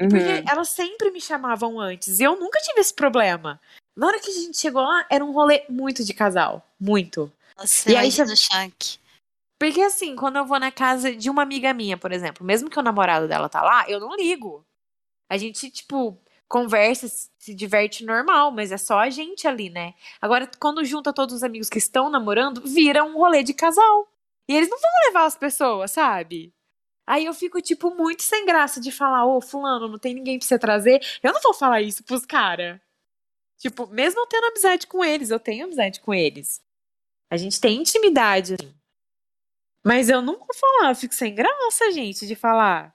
Uhum. Porque elas sempre me chamavam antes. E eu nunca tive esse problema. Na hora que a gente chegou lá, era um rolê muito de casal. Muito. Nossa, E aí imagina você- o choque. Porque assim, quando eu vou na casa de uma amiga minha, por exemplo, mesmo que o namorado dela tá lá, eu não ligo. A gente, tipo, conversa, se diverte normal, mas é só a gente ali, né? Agora, quando junta todos os amigos que estão namorando, vira um rolê de casal. E eles não vão levar as pessoas, sabe? Aí eu fico, tipo, muito sem graça de falar, ô, fulano, não tem ninguém pra você trazer. Eu não vou falar isso pros caras. Tipo, mesmo eu tendo amizade com eles, eu tenho amizade com eles. A gente tem intimidade, assim. Mas eu nunca vou falar, eu fico sem graça, gente, de falar.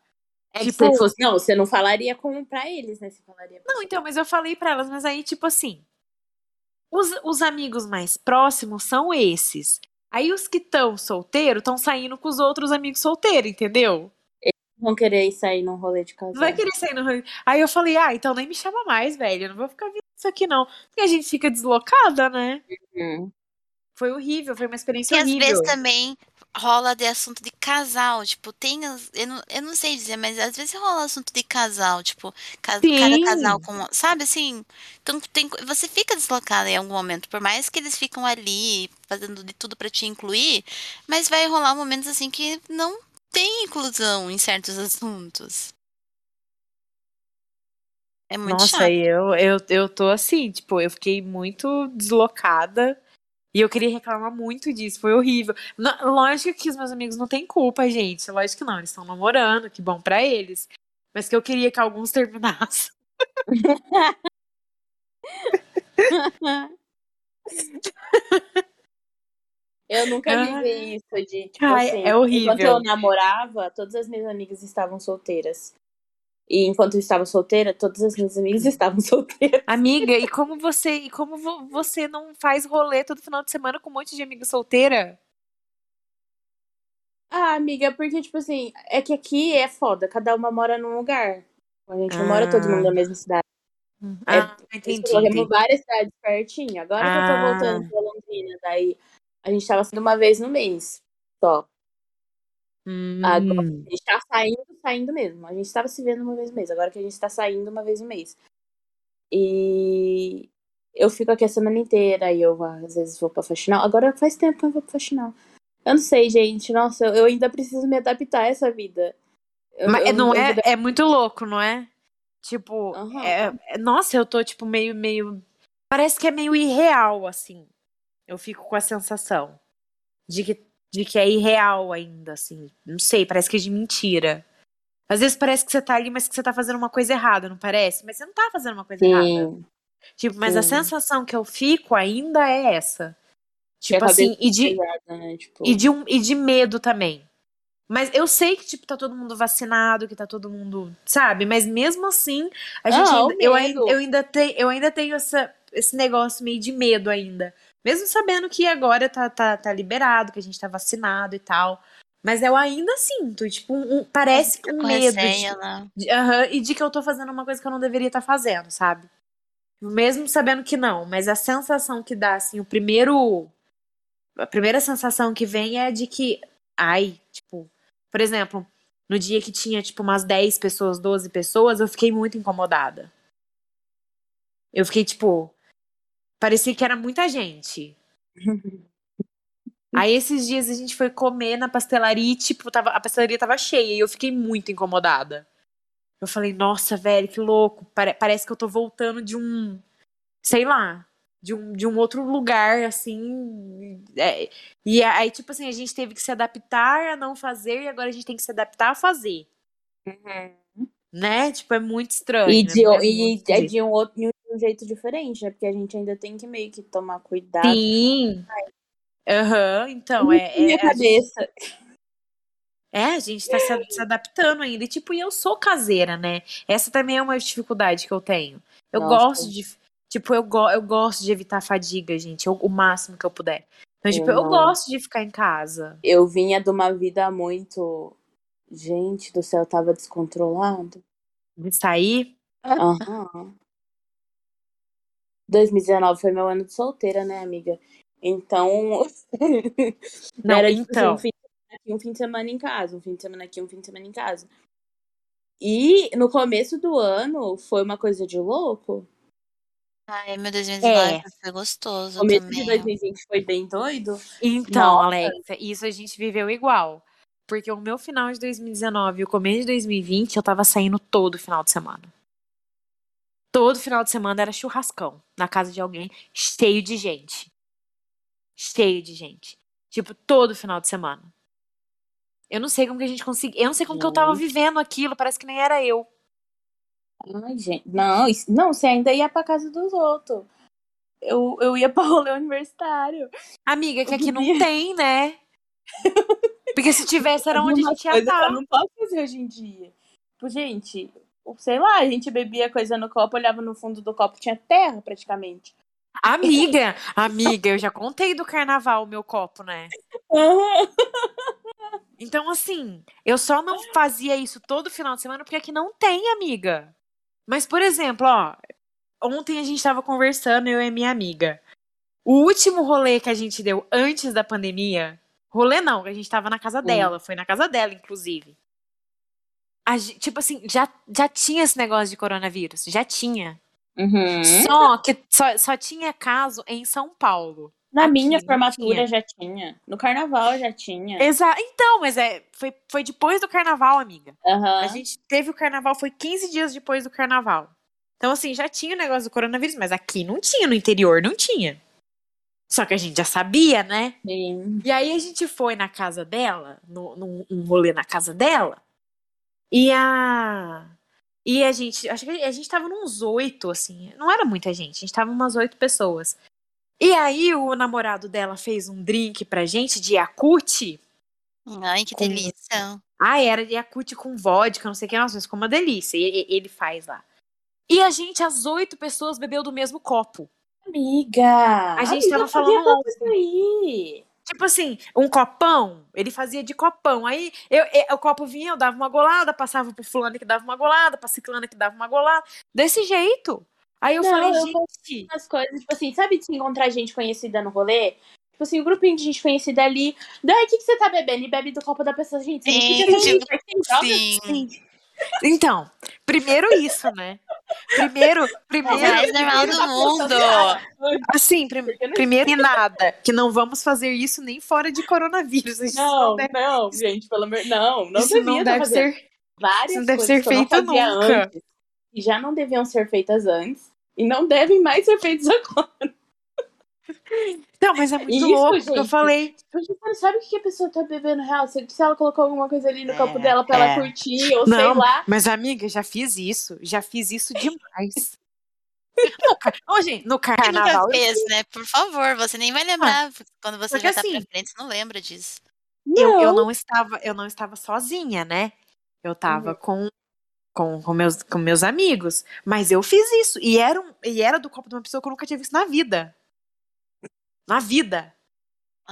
É que Tipo- se fosse, não, você não falaria com, pra eles, né? Você falaria pra Não, então, mas eu falei pra elas, mas aí, tipo assim. Os, os amigos mais próximos são esses. Aí os que estão solteiros estão saindo com os outros amigos solteiros, entendeu? vão querer sair num rolê de casal. Não vai querer sair no rolê. Aí eu falei, ah, então nem me chama mais, velho. Eu não vou ficar vendo isso aqui, não. Porque a gente fica deslocada, né? Hum. Foi horrível, foi uma experiência E às horrível. vezes também rola de assunto de casal, tipo, tem, eu não, eu não sei dizer, mas às vezes rola assunto de casal, tipo, ca- cada Sim. casal com, sabe assim? Então tem, você fica deslocada em algum momento, por mais que eles ficam ali fazendo de tudo pra te incluir, mas vai rolar momentos assim que não tem inclusão em certos assuntos. É muito Nossa, chato. eu, eu, eu tô assim, tipo, eu fiquei muito deslocada. E eu queria reclamar muito disso, foi horrível. Não- lógico que os meus amigos não têm culpa, gente. Lógico que não, eles estão namorando, que bom pra eles. Mas que eu queria que alguns [laughs] terminassem. Eu nunca vivi isso de, tipo Ai, assim, é horrível. enquanto eu namorava, todas as minhas amigas estavam solteiras. E enquanto eu estava solteira, todas as minhas amigas [laughs] estavam solteiras. Amiga, e como você, e como vo- você não faz rolê todo final de semana com um monte de amiga solteira? Ah, amiga, porque, tipo assim, é que aqui é foda, cada uma mora num lugar. A gente não mora todo mundo na mesma cidade. Ah, Nós entendi. várias cidades pertinho. Agora que eu tô Ah. voltando pra Londrina, daí a gente tava saindo uma vez no mês. Só. Agora Hum. a gente tá saindo, saindo mesmo. A gente tava se vendo uma vez no mês. Agora que a gente tá saindo uma vez no mês. E eu fico aqui a semana inteira. E eu às vezes vou pra faxinal. Agora faz tempo que eu vou pra faxinal. Eu não sei, gente. Nossa, eu, ainda preciso me adaptar a essa vida. Eu- Mas eu- não eu é, é muito louco, não é? Tipo, é- é- nossa, eu tô tipo meio, meio. Parece que é meio irreal, assim. Eu fico com a sensação. de que, de que é irreal ainda, assim. Não sei, parece que é de mentira. Às vezes parece que você tá ali, mas que você tá fazendo uma coisa errada, não parece? Mas você não tá fazendo uma coisa errada. Sim. Tipo, mas a Sim. sensação que eu fico ainda é essa. A Tipo assim, e de, pesada, né? Tipo, e de, um, e de medo também. Mas eu sei que, tipo, tá todo mundo vacinado, que tá todo mundo, sabe? Mas mesmo assim, a gente Não, ainda, eu, eu, ainda tenho, eu ainda tenho essa, esse negócio meio de medo ainda. Mesmo sabendo que agora tá, tá, tá liberado, que a gente tá vacinado e tal. Mas eu ainda sinto, tipo, um, um- parece que um medo de, receio, né? de- aham, e de que eu tô fazendo uma coisa que eu não deveria estar fazendo, sabe? Mesmo sabendo que não, mas a sensação que dá, assim, o primeiro. A primeira sensação que vem é de que. Ai, tipo. Por exemplo, no dia que tinha, tipo, umas 10 pessoas, 12 pessoas, eu fiquei muito incomodada. Eu fiquei, tipo. Parecia que era muita gente. [laughs] Aí esses dias a gente foi comer na pastelaria e, tipo, tava, a pastelaria tava cheia e eu fiquei muito incomodada. Eu falei, nossa, velho, que louco. Pare- parece que eu tô voltando de um. Sei lá. De um, de um outro lugar, assim. é, e aí, tipo assim, a gente teve que se adaptar a não fazer e agora a gente tem que se adaptar a fazer. Né? Tipo, é muito estranho. E, de, é, é e é de um outro um jeito diferente, né? Porque a gente ainda tem que meio que tomar cuidado. Sim. Aham, então, Na é. minha é, a gente- cabeça. É, a gente tá se, se adaptando ainda. E, tipo, e eu sou caseira, né? Essa também é uma dificuldade que eu tenho. Eu Nossa. gosto de. Tipo, eu, go, eu gosto de evitar fadiga, gente. eu- o máximo que eu puder. Então, tipo, Eu eu não. gosto de ficar em casa. Eu vinha de uma vida muito. Gente do céu, tava descontrolado. De sair. Aham. 2019 foi meu ano de solteira, né, amiga? Então. [laughs] Não, era tipo então. assim, um fim de semana aqui, um fim de semana em casa, um fim de semana aqui, um fim de semana em casa. E no começo do ano foi uma coisa de louco. Ai, meu 2019 É. foi gostoso O começo de também. 2020 foi bem doido. Então, Nossa. Alexa, isso a gente viveu igual. Porque o meu final de 2019 e o começo de 2020, eu tava saindo todo final de semana. Todo final de semana era churrascão na casa de alguém, cheio de gente. Cheio de gente. Tipo, todo final de semana. Eu não sei como que a gente conseguia. Eu não sei como que eu tava Gente. vivendo aquilo, parece que nem era eu. Ai, gente. Não, isso- não, você ainda ia pra casa dos outros. Eu, eu ia pra rolê universitário. Amiga, que aqui não tem, né? Porque se tivesse, era onde a gente ia estar. eu não posso fazer hoje em dia. Tipo, gente, sei lá, a gente bebia coisa no copo, olhava no fundo do copo, tinha terra praticamente. Amiga, amiga, eu já contei do carnaval o meu copo, né? Então, assim, eu só não fazia isso todo final de semana porque aqui não tem, amiga. Mas, por exemplo, ó, ontem a gente tava conversando, eu e minha amiga. O último rolê que a gente deu antes da pandemia, rolê não, a gente tava na casa dela, foi na casa dela, inclusive. A tipo assim, já, já tinha esse negócio de coronavírus, já tinha. Uhum. Só que só, só tinha caso em São Paulo. Na Aqui minha formatura tinha. já tinha. No carnaval já tinha. Exa então, mas é, foi, foi depois do carnaval, amiga. Aham. A gente teve o carnaval, foi 15 dias depois do carnaval. Então, assim, já tinha o negócio do coronavírus, mas aqui não tinha, no interior não tinha. Só que a gente já sabia, né? Sim. E aí a gente foi na casa dela, no, num um rolê na casa dela, e a. E a gente, acho que a gente tava nos oito, assim, não era muita gente, a gente tava umas oito pessoas. E aí o namorado dela fez um drink pra gente de Yakut. Ai, que Com- delícia. Ah, era de Yakut com vodka, não sei o que, nossa, mas ficou uma delícia. E- e- ele faz lá. E a gente, as oito pessoas, bebeu do mesmo copo. Amiga! A gente amiga, tava falando isso aí. Tipo assim, um copão, ele fazia de copão. Aí eu, eu- o copo vinha, eu dava uma golada, passava pro fulano que dava uma golada, pra ciclana que dava uma golada. Desse jeito. Aí eu Não, falei, eu gente. Umas coisas, tipo assim, sabe de se encontrar gente conhecida no rolê? Tipo assim, um grupinho de gente conhecida ali. Daí, o que, que você tá bebendo? E bebe do copo da pessoa. Gente, você não Sim, você joga sim. assim. Então, primeiro isso, né? Primeiro, é mais normal primeiro, do mundo. assim, prim- não- primeiro e nada, que não vamos fazer isso nem fora de coronavírus. Isso Não, deve, não, gente, pelo amor Não, não isso não deve ser. Várias isso não deve ser não feito nunca. antes. E já não deviam ser feitas antes. E não devem mais ser feitas [laughs] agora. Não, mas é muito Isso, louco, que eu gente. falei. Porque você não sabe o que a pessoa tá bebendo real. Se, se ela colocou alguma coisa ali no É, copo dela pra é. ela curtir, ou sei Não, lá. mas amiga, já fiz isso, já fiz isso demais. [laughs] No, gente, no carnaval. nunca fez, né? Por favor, você nem vai lembrar. Quando você já tá assim- pra frente, você não lembra disso. eu, eu não estava eu não estava sozinha, né? Eu tava Uhum. com, com, com, meus, com meus amigos. Mas eu fiz isso. E era, um, e era do copo de uma pessoa que eu nunca tinha visto na vida. Na vida.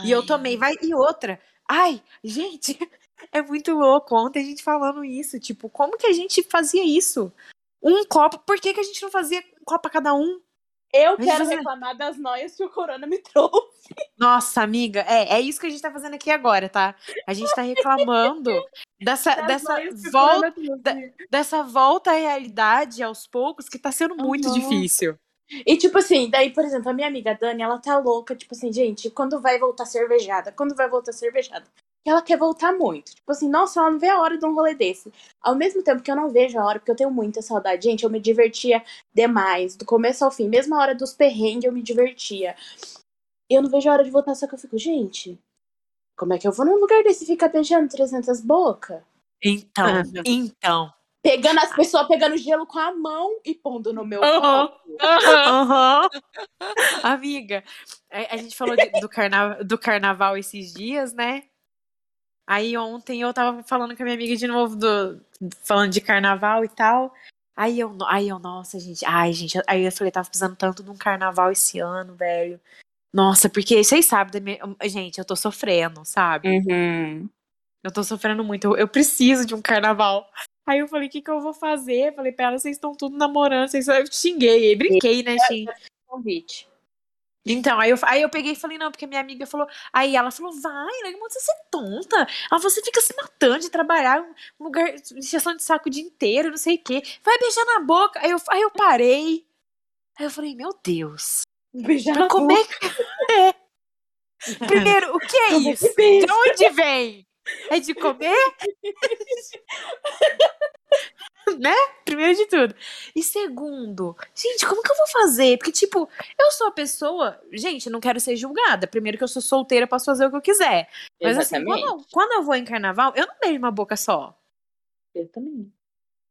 E eu Ai, tomei, vai. E outra. Ai, gente, [laughs] é muito louco. Ontem a gente falando isso. Tipo, como que a gente fazia isso? Um copo, por que, que a gente não fazia um copo a cada um? Eu quero você- reclamar das noias que o Corona me [laughs] trouxe. Nossa, amiga, é, é isso que a gente tá fazendo aqui agora, tá? A gente tá reclamando dessa, Das dessa volta. Trouxe. dessa volta à realidade aos poucos que tá sendo muito Uhum. difícil. E tipo assim, daí, por exemplo, a minha amiga Dani, ela tá louca, tipo assim, gente, quando vai voltar cervejada? Quando vai voltar cervejada? E ela quer voltar muito. Tipo assim, nossa, ela não vê a hora de um rolê desse. Ao mesmo tempo que eu não vejo a hora, porque eu tenho muita saudade. Gente, eu me divertia demais, do começo ao fim. Mesmo a hora dos perrengues, eu me divertia. E eu não vejo a hora de voltar, só que eu fico, gente, como é que eu vou num lugar desse e ficar beijando 300 bocas? Então, então. Pegando as pessoas, pegando gelo com a mão e pondo no meu Uhum. copo. Aham. Amiga, a, a gente falou de- do, carna, do carnaval esses dias, né? Aí ontem eu tava falando com a minha amiga de novo, do, falando de carnaval e tal. Aí eu, aí eu, nossa, gente, ai, gente, aí eu falei, tava precisando tanto de um carnaval esse ano, velho. Nossa, porque vocês sabem, da minha- gente, eu tô sofrendo, sabe? Uhum. Eu tô sofrendo muito, eu, eu preciso de um carnaval. Aí eu falei, o que que eu vou fazer? Falei pra ela, vocês estão tudo namorando, vocês... eu xinguei, brinquei, né, xinguei. Convite. Então, aí eu, aí eu peguei e falei, não, porque minha amiga falou. Aí ela falou, vai, né? Você é tonta? Ela você fica se matando de trabalhar um lugar injeção de saco o dia inteiro, não sei o quê. Vai beijar na boca. Aí eu, aí eu parei. Aí eu falei, meu Deus. Beijar na como é que. [laughs] É. Primeiro, o que é é isso? De onde vem? É de comer? [laughs] né? Primeiro de tudo. E segundo, gente, como que eu vou fazer? Porque, tipo, eu sou a pessoa. Gente, não quero ser julgada. Primeiro que eu sou solteira, posso fazer o que eu quiser. Mas assim, Exatamente. quando, quando eu vou em carnaval, eu não beijo uma boca só. Eu também.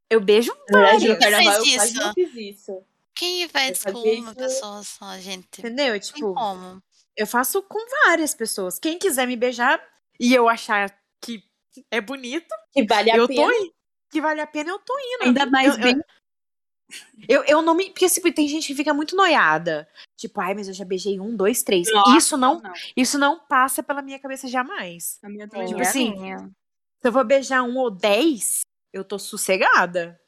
Eu beijo verdade, no várias. carnaval eu quase não fiz isso. Quem faz Eu com uma isso- pessoa só, gente? Entendeu? Tem Tipo, como? eu faço com várias pessoas. Quem quiser me beijar e eu achar que é bonito, Que vale a eu pena. tô indo. Que vale a pena, eu tô indo. Ainda mais eu, bem. Eu, eu não me. Porque assim, tem gente que fica muito noiada. Tipo, ai, mas eu já beijei um, dois, três. Nossa, isso não, não. isso não passa pela minha cabeça jamais. A minha Tipo também Tipo é. assim, minha. Se eu vou beijar um ou dez, eu tô sossegada.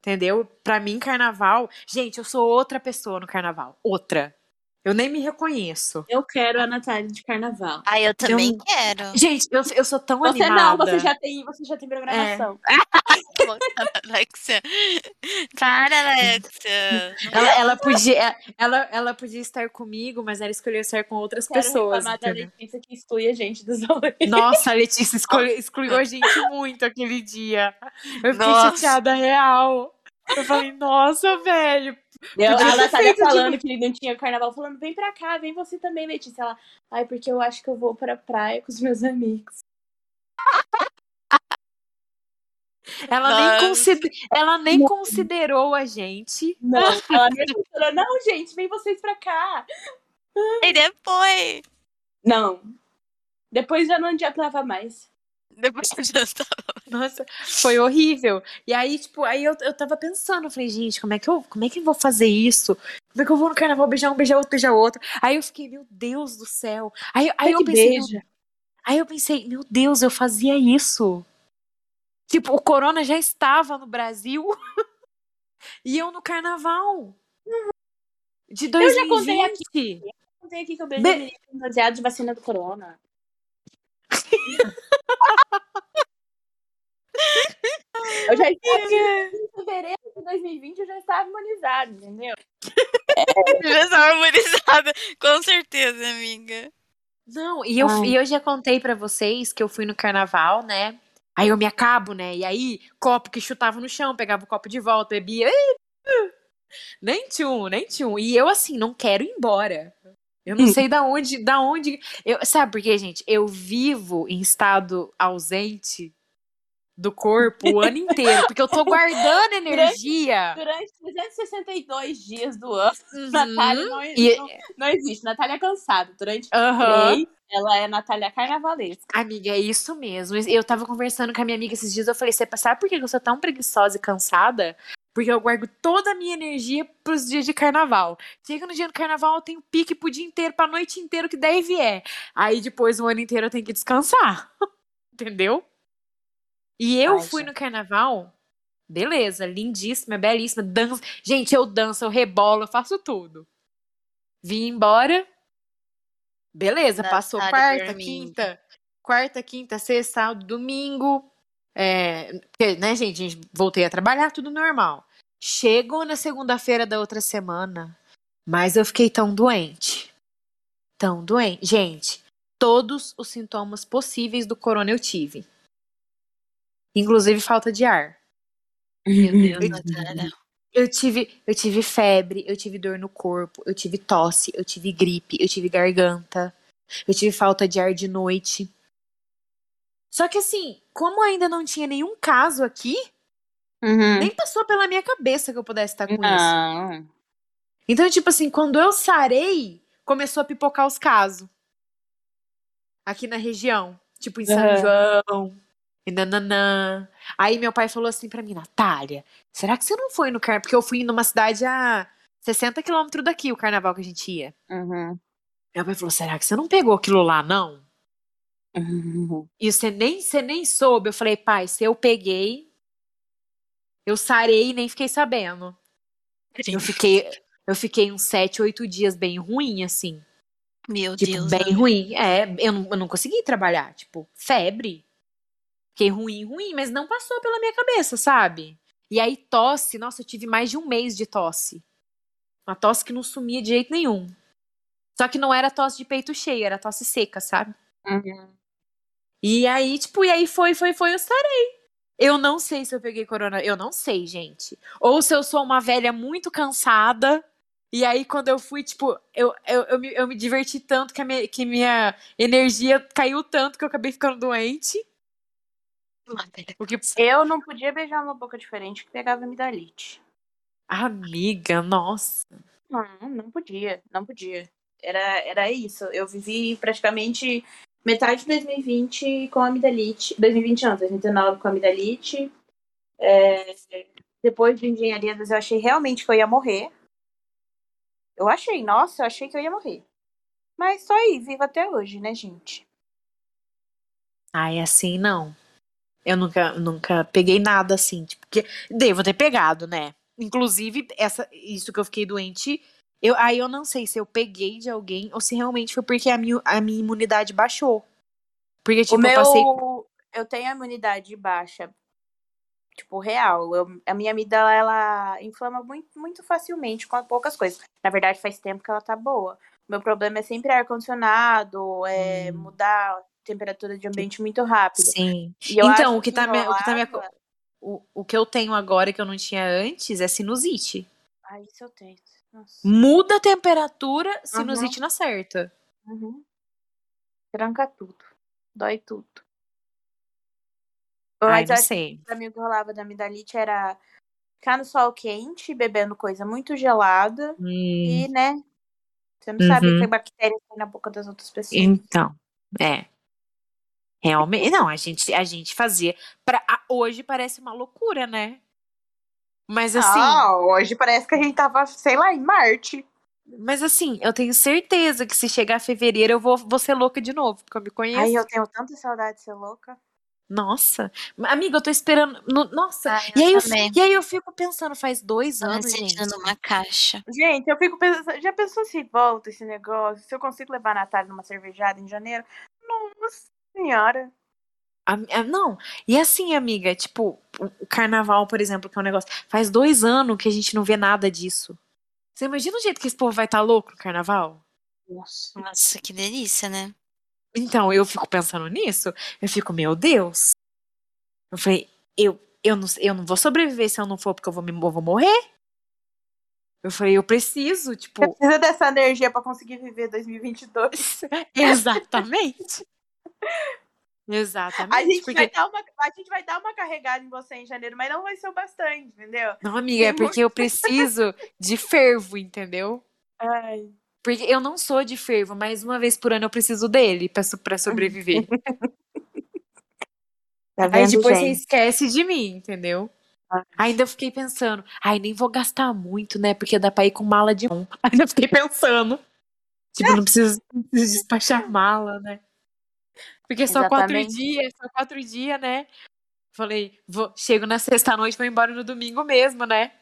Entendeu? Pra mim, carnaval. Gente, eu sou outra pessoa no carnaval. Outra. Eu nem me reconheço. Eu quero a Natália de carnaval. Ah, eu também Eu- quero. Gente, eu, eu sou tão Você animada. não, você já tem, você já tem programação. [laughs] Alexia. Para, Alexia. Ela, ela podia, ela, ela podia estar comigo, mas ela escolheu estar com outras Quero pessoas. da entendeu? Letícia que exclui a gente dos rolês. Nossa, a Letícia escolhe- excluiu a gente muito aquele dia. Eu fiquei Nossa. chateada real. Eu falei, nossa, velho. Eu, a Natália feito de falando que não tinha carnaval, falando, vem pra cá, vem você também, Letícia. Ela, ai, porque eu acho que eu vou pra praia com os meus amigos. Ela Nossa. nem, consider... ela nem considerou a gente. Não, ela me falou, não, gente, vem vocês pra cá. E depois? Não. Depois já não adiantava mais. Depois eu já tava. Nossa, foi horrível. E aí, tipo, aí eu, eu tava pensando, eu falei, gente, como é, que eu, como é que eu vou fazer isso? Como é que eu vou no carnaval beijar um, beijar outro, beijar outro? Aí eu fiquei, meu Deus do céu. Aí, aí eu pensei, meu beija. Aí eu pensei, meu Deus, eu fazia isso. Tipo, o corona já estava no Brasil [laughs] e eu no carnaval. De Uhum. Eu já 2020. contei aqui. Contei aqui que eu beijei Be- de vacina do corona. [laughs] eu já estava em fevereiro de 2020, eu já estava imunizada, entendeu? Já estava harmonizada. Com certeza, amiga. Não, e eu, Ai. e eu já contei pra vocês que eu fui no carnaval, né? Aí eu me acabo, né? E aí, copo que chutava no chão, pegava o copo de volta, bebia. Nem tchum, nem tchum. E eu, assim, não quero ir embora. Eu não sei [laughs] da onde, da onde. Eu, sabe por quê, gente? Eu vivo em estado ausente do corpo o ano inteiro, porque eu tô [laughs] guardando energia. Durante 362 dias do ano, Uhum. Natália não, E- não, não existe. Natália é cansada. Durante Aham. três, ela é Natália carnavalesca. Amiga, é isso mesmo. Eu tava conversando com a minha amiga esses dias, eu falei, você sabe por que eu sou tão preguiçosa e cansada? Porque eu guardo toda a minha energia pros dias de carnaval. Chega no dia do carnaval, eu tenho pique pro dia inteiro, pra noite inteira, que der e vier. Aí depois, o ano inteiro, eu tenho que descansar. [laughs] Entendeu? E eu Ai, fui gente. no carnaval, beleza, lindíssima, belíssima, dança. Gente, eu danço, eu rebolo, eu faço tudo. Vim embora, beleza, passou quarta, quinta, quarta, quinta, sexta, sábado, domingo. É, porque, né, gente, gente, voltei a trabalhar, tudo normal. Chegou na segunda-feira da outra semana, mas eu fiquei tão doente. Tão doente. Gente, todos os sintomas possíveis do corona eu tive. Inclusive falta de ar. Meu Deus, Eu- Natália. Eu tive, eu tive febre, eu tive dor no corpo, eu tive tosse, eu tive gripe, eu tive garganta, eu tive falta de ar de noite. Só que assim, como ainda não tinha nenhum caso aqui, Uhum. nem passou pela minha cabeça que eu pudesse estar com isso. Não. Então, tipo assim, quando eu sarei, começou a pipocar os casos. Aqui na região. Tipo, em São. João. E nananã. Aí meu pai falou assim pra mim, Natália, será que você não foi no carnaval? Porque eu fui numa cidade a 60 quilômetros daqui, o carnaval que a gente ia. Uhum. Meu pai falou, será que você não pegou aquilo lá, não? Uhum. E você nem, você nem soube. Eu falei, pai, se eu peguei, eu sarei e nem fiquei sabendo. Eu fiquei, eu fiquei uns sete, oito dias bem ruim, assim. Meu Tipo, Deus. bem Natália. ruim. É, eu não, eu não consegui trabalhar. Tipo, febre. Fiquei ruim, ruim, mas não passou pela minha cabeça, sabe? E aí, tosse. Nossa, eu tive mais de um mês de tosse. Uma tosse que não sumia de jeito nenhum. Só que não era tosse de peito cheio, era tosse seca, sabe? Uhum. E aí, tipo, e aí foi, foi, foi, eu sarei. Eu não sei se eu peguei corona. Eu não sei, gente. Ou se eu sou uma velha muito cansada. E aí, quando eu fui, tipo, eu, eu, eu, me, eu me diverti tanto que minha, que minha energia caiu tanto que eu acabei ficando doente. [laughs] O que. Eu não podia beijar uma boca diferente que pegava amidalite. Amiga, nossa. Não, não podia, não podia. Era, era isso. Eu vivi praticamente metade de 2020 com amidalite. 2020 não, 2019 com amidalite. É, depois de engenharia, eu achei realmente que eu ia morrer. Eu achei, nossa, eu achei que eu ia morrer. Mas só aí, vivo até hoje, né, gente? Ai, assim não. Eu nunca, nunca peguei nada assim. Tipo, que devo ter pegado, né? Inclusive, essa, isso que eu fiquei doente. Eu, aí eu não sei se eu peguei de alguém ou se realmente foi porque a minha, a minha imunidade baixou. Porque, tipo, o meu, eu passei. eu tenho a imunidade baixa, tipo, real. Eu- a minha amígdala, ela inflama muito, muito facilmente com poucas coisas. Na verdade, faz tempo que ela tá boa. Meu problema é sempre ar-condicionado, é Hum. mudar temperatura de ambiente muito rápido. Sim. E Então, o que tá me- o que tá me O, o que eu tenho agora que eu não tinha antes é sinusite. Ah, isso eu tenho. Nossa. Muda a temperatura, sinusite na certa. Uhum. Tranca tudo. Dói tudo. Ai, Mas não acho que sei. pra mim o que rolava da amidalite era ficar no sol quente, bebendo coisa muito gelada. Hum, E, né? Você não sabe Uhum. que bactéria tem na boca das outras pessoas. Então, é. Realmente, não, a gente, a gente fazia. Pra, a- hoje parece uma loucura, né? Mas assim, Ah, hoje parece que a gente tava, sei lá, em Marte. mas assim, eu tenho certeza que se chegar fevereiro eu vou, vou ser louca de novo, porque eu me conheço. Ai, eu tenho tanta saudade de ser louca. Nossa, amiga, eu tô esperando. no- nossa, Ai, e, eu aí eu, e aí eu fico pensando, faz dois me anos, gente. numa caixa. Gente, eu fico pensando, já pensou se volta esse negócio? Se eu consigo levar a Natália numa cervejada em janeiro? Nossa senhora. A- a- não, e assim, amiga, tipo, o o carnaval, por exemplo, que é um negócio. Faz dois anos que a gente não vê nada disso. Você imagina o jeito que esse povo vai estar louco no carnaval? Nossa. Nossa, que delícia, né? Então, eu fico pensando nisso, eu fico, meu Deus. Eu falei, eu, eu, não, eu não vou sobreviver se eu não for, porque eu vou, me, eu vou morrer. Eu falei, eu preciso, Você tipo, precisa dessa energia pra conseguir viver 2022. [laughs] exatamente. [laughs] Exatamente. A gente, porque... vai dar uma, a gente vai dar uma carregada em você em janeiro, mas não vai ser o bastante, entendeu? Não, amiga, é Tem porque eu preciso de fervo, entendeu? Ai. Porque eu não sou de fervo, mas uma vez por ano eu preciso dele pra, pra sobreviver. [laughs] Tá Aí vendo, depois você gente? esquece de mim, entendeu? Ah. Ainda eu fiquei pensando, ai, nem vou gastar muito, né? Porque dá pra ir com mala de mão. [laughs] Ainda fiquei pensando. Tipo, não preciso, não preciso despachar mala, né? Porque só quatro Exatamente. dias, só quatro dias, né? Falei, vou, chego na sexta-noite, vou embora no domingo mesmo, né?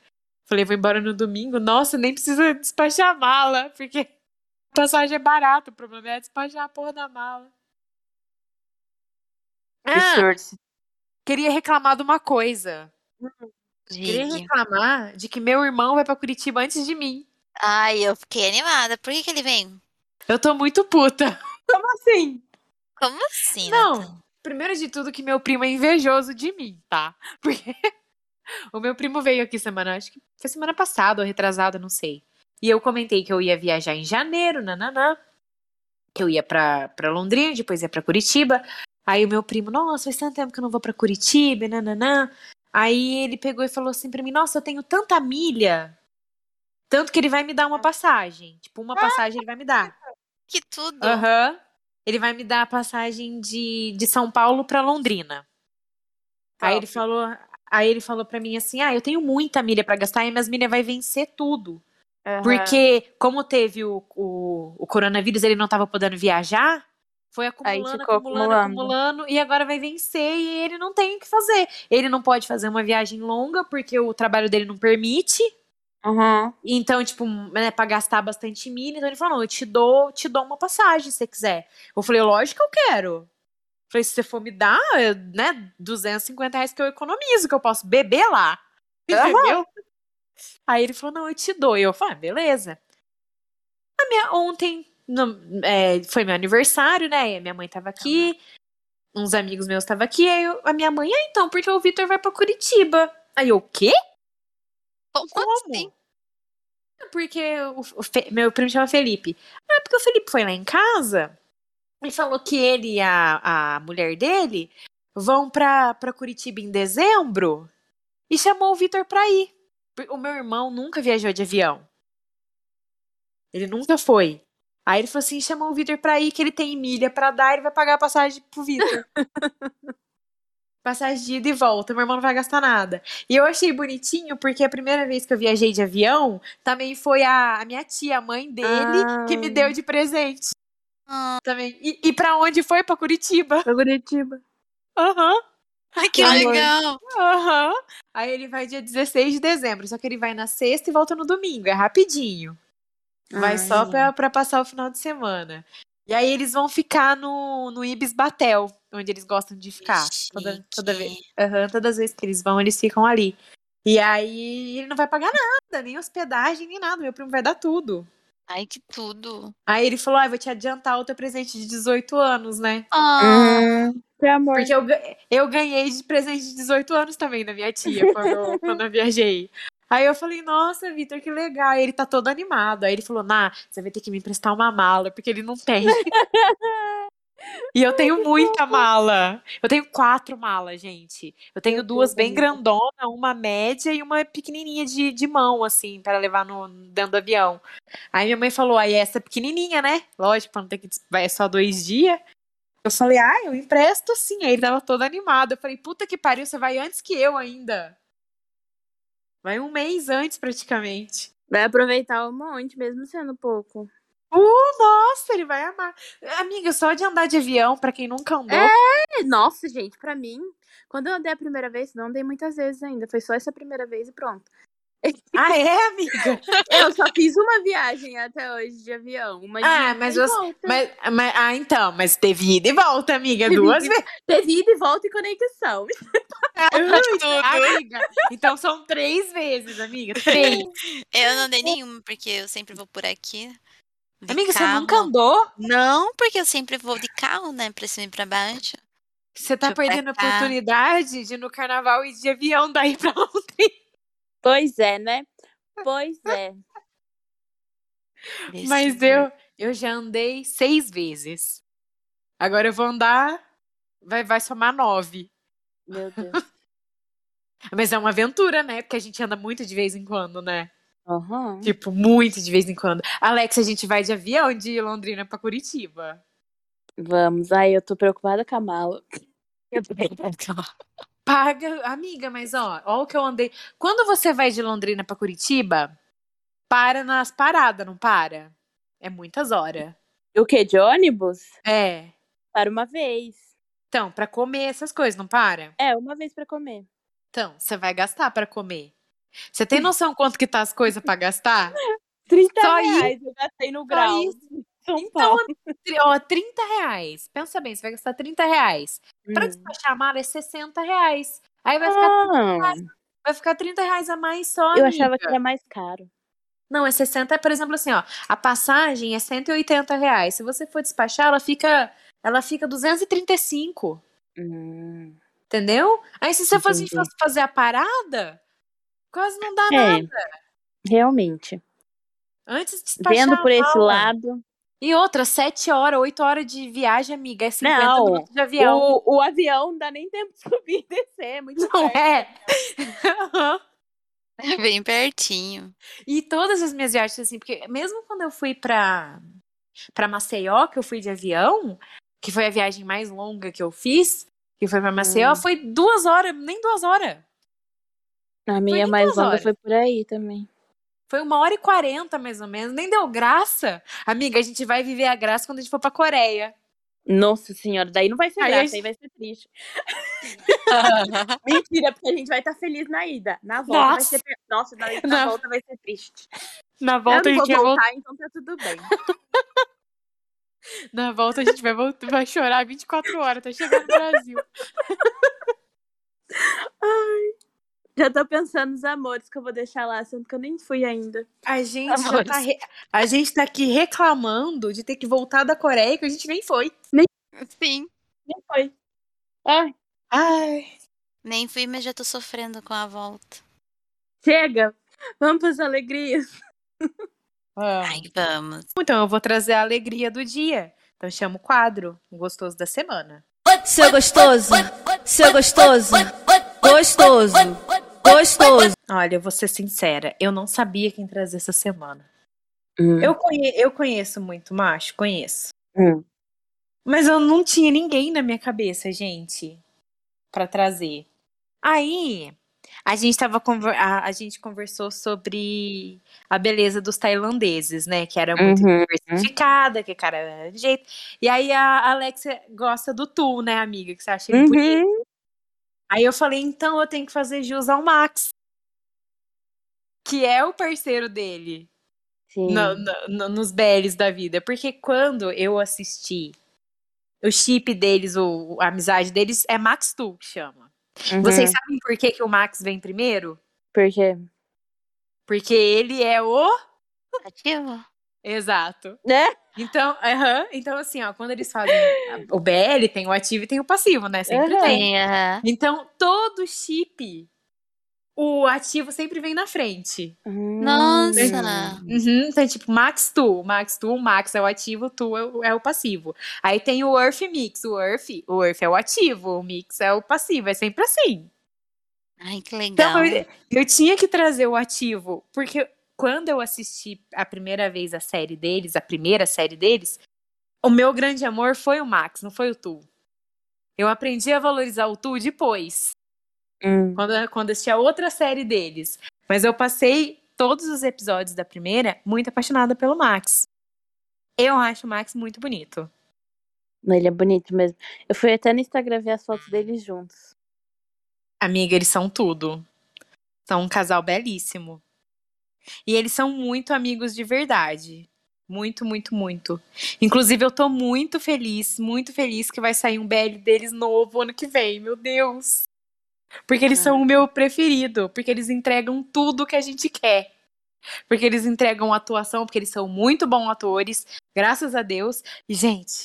Falei, vou embora no domingo. Nossa, nem precisa despachar mala, [laughs] porque a passagem é barata. O problema é despachar a porra da mala. Ah, queria reclamar de uma coisa. Queria Diga. reclamar de que meu irmão vai pra Curitiba antes de mim. Ai, eu fiquei animada. Por que, que ele vem? Eu tô muito puta. Como assim? Como assim, Não. Nathan? Primeiro de tudo, que meu primo é invejoso de mim, tá? [laughs] Porque o meu primo veio aqui semana, acho que foi semana passada ou retrasada, não sei. E eu comentei que eu ia viajar em janeiro, nananã. Que eu ia pra, pra Londrina, depois ia pra Curitiba. Aí o meu primo, nossa, faz tanto tempo que eu não vou pra Curitiba, nananã. Aí ele pegou e falou assim pra mim, nossa, eu tenho tanta milha. Tanto que ele vai me dar uma passagem. Tipo, uma passagem ele vai me dar. Que tudo. Aham. Ele vai me dar a passagem de, de São Paulo pra Londrina. Aí ele Top. falou, aí ele falou para mim assim: "Ah, eu tenho muita milha pra gastar e minhas milhas vai vencer tudo". Aham. Porque como teve o, o, o coronavírus, ele não tava podendo viajar, foi acumulando, acumulando, acumulando. acumulando e agora vai vencer e ele não tem o que fazer. Ele não pode fazer uma viagem longa porque o trabalho dele não permite. Aham. Então, tipo, né, pra gastar bastante milha. Então ele falou: não, eu te dou, te dou uma passagem se você quiser. Eu falei, lógico que eu quero. Eu falei, se você for me dar, eu, né, 250 reais que eu economizo, que eu posso beber lá. Entendeu? Aí ele falou, não, eu te dou. E eu falei, ah, beleza. A minha, ontem no- é, foi meu aniversário, né? E a minha mãe tava aqui, uns amigos meus estavam aqui. Aí eu- a minha mãe, ah, então, porque o Vitor vai pra Curitiba. Aí eu, o quê? Como, Como? assim? Porque o, o Fe- meu primo chama Felipe. Ah, porque o Felipe foi lá em casa e falou que ele e a, a mulher dele vão pra, pra Curitiba em dezembro e chamou o Vitor pra ir. O meu irmão nunca viajou de avião. Ele nunca foi. Aí ele falou assim: chamou o Vitor pra ir, que ele tem milha pra dar, ele vai pagar a passagem pro Vitor. [laughs] passagem de ida e volta, meu irmão não vai gastar nada. E eu achei bonitinho, porque a primeira vez que eu viajei de avião, também foi a, a minha tia, a mãe dele, que me Ah. deu de presente. Ah, Também. E, e pra onde foi? Pra Curitiba. Pra Curitiba. Aham. ai, que legal. Aham. Aí ele vai dia 16 de dezembro, só que ele vai na sexta e volta no domingo, é rapidinho. Vai Ai. só pra, pra passar o final de semana. E aí eles vão ficar no, no Ibis Batel, onde eles gostam de ficar. Toda, toda vez. Aham, todas as vezes que eles vão, eles ficam ali. E aí ele não vai pagar nada, nem hospedagem, nem nada. Meu primo vai dar tudo. Ai, que tudo. Aí ele falou: ah, vou te adiantar o teu presente de 18 anos, né? Ah, Hum, que amor. Porque eu, eu ganhei de presente de 18 anos também da minha tia, quando, [laughs] quando eu viajei. Aí eu falei, nossa, Vitor, que legal. Aí ele tá todo animado. Aí ele falou, Nah, você vai ter que me emprestar uma mala, porque ele não tem. [laughs] e eu tenho muita mala. Eu tenho quatro malas, gente. Eu tenho duas bem amiga. grandonas, uma média e uma pequenininha de, de mão, assim, para levar no, dentro do avião. Aí minha mãe falou, aí essa pequenininha, né? Lógico, pra não ter que... Vai só dois dias. Eu falei, ah, eu empresto sim. Aí ele tava todo animado. Eu falei, puta que pariu, você vai antes que eu ainda. Vai um mês antes, praticamente. Vai aproveitar um monte, mesmo sendo pouco. Uh, nossa, ele vai amar. Amiga, só de andar de avião, pra quem nunca andou. É, nossa, gente, pra mim, quando eu andei a primeira vez, não andei muitas vezes ainda. Foi só essa primeira vez e pronto. Ah, é, amiga? [laughs] Eu só fiz uma viagem até hoje de avião. Uma de Ah, mas você-. Mas, mas- ah, então, mas teve ida e volta, amiga, Teve duas vezes. Teve ida e volta e conexão. [laughs] tudo. Amiga, então são três vezes, amiga, três. Eu não dei nenhuma, porque eu sempre vou por aqui. de Amiga, você carro. nunca andou? Não, porque eu sempre vou de carro, né? Pra cima e pra baixo. Você tá Deixa perdendo a oportunidade de ir no carnaval e de avião daí pra [laughs] ontem. Pois é, né? [laughs] Pois é. Mas eu, eu já andei seis vezes. Agora eu vou andar. Vai, vai somar nove. Meu Deus. [laughs] Mas é uma aventura, né? Porque a gente anda muito de vez em quando, né? Aham. Tipo, muito de vez em quando. Alex, a gente vai de avião de Londrina pra Curitiba. Vamos. Ai, eu tô preocupada com a mala. Paga, amiga, mas ó, ó o que eu andei. Quando você vai de Londrina pra Curitiba, para nas paradas, não para? É muitas horas. O quê? De ônibus? É. Para uma vez. Então, pra comer essas coisas, não para? É, uma vez pra comer. Então, você vai gastar pra comer. Você tem noção quanto que tá as coisas pra gastar? [laughs] 30 Só reais eu gastei no grau. isso. São Então, Paulo. Tri- Ó, 30 reais. Pensa bem, você vai gastar 30 reais. Pra Hum. despachar a mala é 60 reais. Aí vai ficar, Ah, vai ficar 30 reais a mais só. eu amiga. achava que era mais caro. Não, é 60, por exemplo, assim, ó. A passagem é 180 reais. Se você for despachar, ela fica. Ela fica 235. Hum. Entendeu? Aí se você fosse fazer a parada, quase não dá É, nada. realmente. Antes de despachar. Vendo por esse lado. E outra, 7 horas, 8 horas de viagem, amiga. É 50 Não, minutos de avião. O, o avião não dá nem tempo de [laughs] subir e descer. É muito Não perto. é? [laughs] É bem pertinho. E todas as minhas viagens, assim, porque mesmo quando eu fui pra, pra Maceió, que eu fui de avião, que foi a viagem mais longa que eu fiz, que foi pra Maceió, Hum. foi duas horas, nem duas horas. A minha mais longa horas. foi por aí também. Foi uma hora e quarenta, mais ou menos. Nem deu graça. Amiga, a gente vai viver a graça quando a gente for pra Coreia. Nossa senhora, daí não vai ser Aí graça, a aí vai ser triste. [laughs] Mentira, porque a gente vai estar feliz na ida. Na volta vai Nossa. ser. pe- Nossa, na, na Na- volta vai ser triste. Na volta, a gente vai voltar, então tá tudo bem. [laughs] na volta a gente vai, voltar, vai chorar 24 horas até chegar no Brasil. [laughs] Já tô pensando nos amores que eu vou deixar lá, sendo que eu nem fui ainda. A gente, já tá re- a gente tá aqui reclamando de ter que voltar da Coreia, que a gente nem foi. Sim. Nem foi. Ai, Ai. Nem fui, mas já tô sofrendo com a volta. chega! Vamos pras alegrias. Ai, vamos. Então eu vou trazer a alegria do dia. Então chama o quadro, o gostoso da semana. Seu gostoso, seu gostoso, gostoso, gostoso. Olha, eu vou ser sincera, eu não sabia quem trazer essa semana. Hum. Eu, conhe- eu conheço muito macho, conheço. Hum. Mas eu não tinha ninguém na minha cabeça, gente, pra trazer. Aí, a gente tava a, a gente conversou sobre a beleza dos tailandeses, né? Que era muito Uhum. diversificada, que cara era de jeito. E aí a Alexia gosta do Tu, né, amiga? Que você acha ele bonito. Aí eu falei, então eu tenho que fazer jus ao Max. Que é o parceiro dele Sim. no- no- no- nos BLs da vida. Porque quando eu assisti o chip deles, o, a amizade deles, é Max Tu que chama. Uhum. Vocês sabem por que, que o Max vem primeiro? Por quê? Porque ele é o. Ativo. Exato. Né? Então, então assim, ó, quando eles fazem o BL, tem o ativo e tem o passivo, né? Sempre Aham. tem. Aham. Então, todo chip, o ativo sempre vem na frente. Nossa. Uhum, então, tipo, Max Tu, Max Tu, o Max é o ativo, o Tu é o, é o passivo. Aí tem o Earth Mix, o Earth, o Earth é o ativo, o Mix é o passivo, é sempre assim. Ai, que legal. Então, eu, eu tinha que trazer o ativo, porque quando eu assisti a primeira vez a série deles, a primeira série deles, o meu grande amor foi o Max, não foi o Tu. Eu aprendi a valorizar o Tu depois, Hum. quando, quando assisti a outra série deles. Mas eu passei todos os episódios da primeira muito apaixonada pelo Max. Eu acho o Max muito bonito. Ele é bonito mesmo. Eu fui até no Instagram ver as fotos deles juntos. Amiga, eles são tudo. São um casal belíssimo. E eles são muito amigos de verdade. Muito, muito, muito. Inclusive, eu tô muito feliz, muito feliz que vai sair um BL deles novo ano que vem, meu Deus. Porque eles são o meu preferido. Porque eles entregam tudo que a gente quer. Porque eles entregam atuação, porque eles são muito bons atores, graças a Deus. E, gente,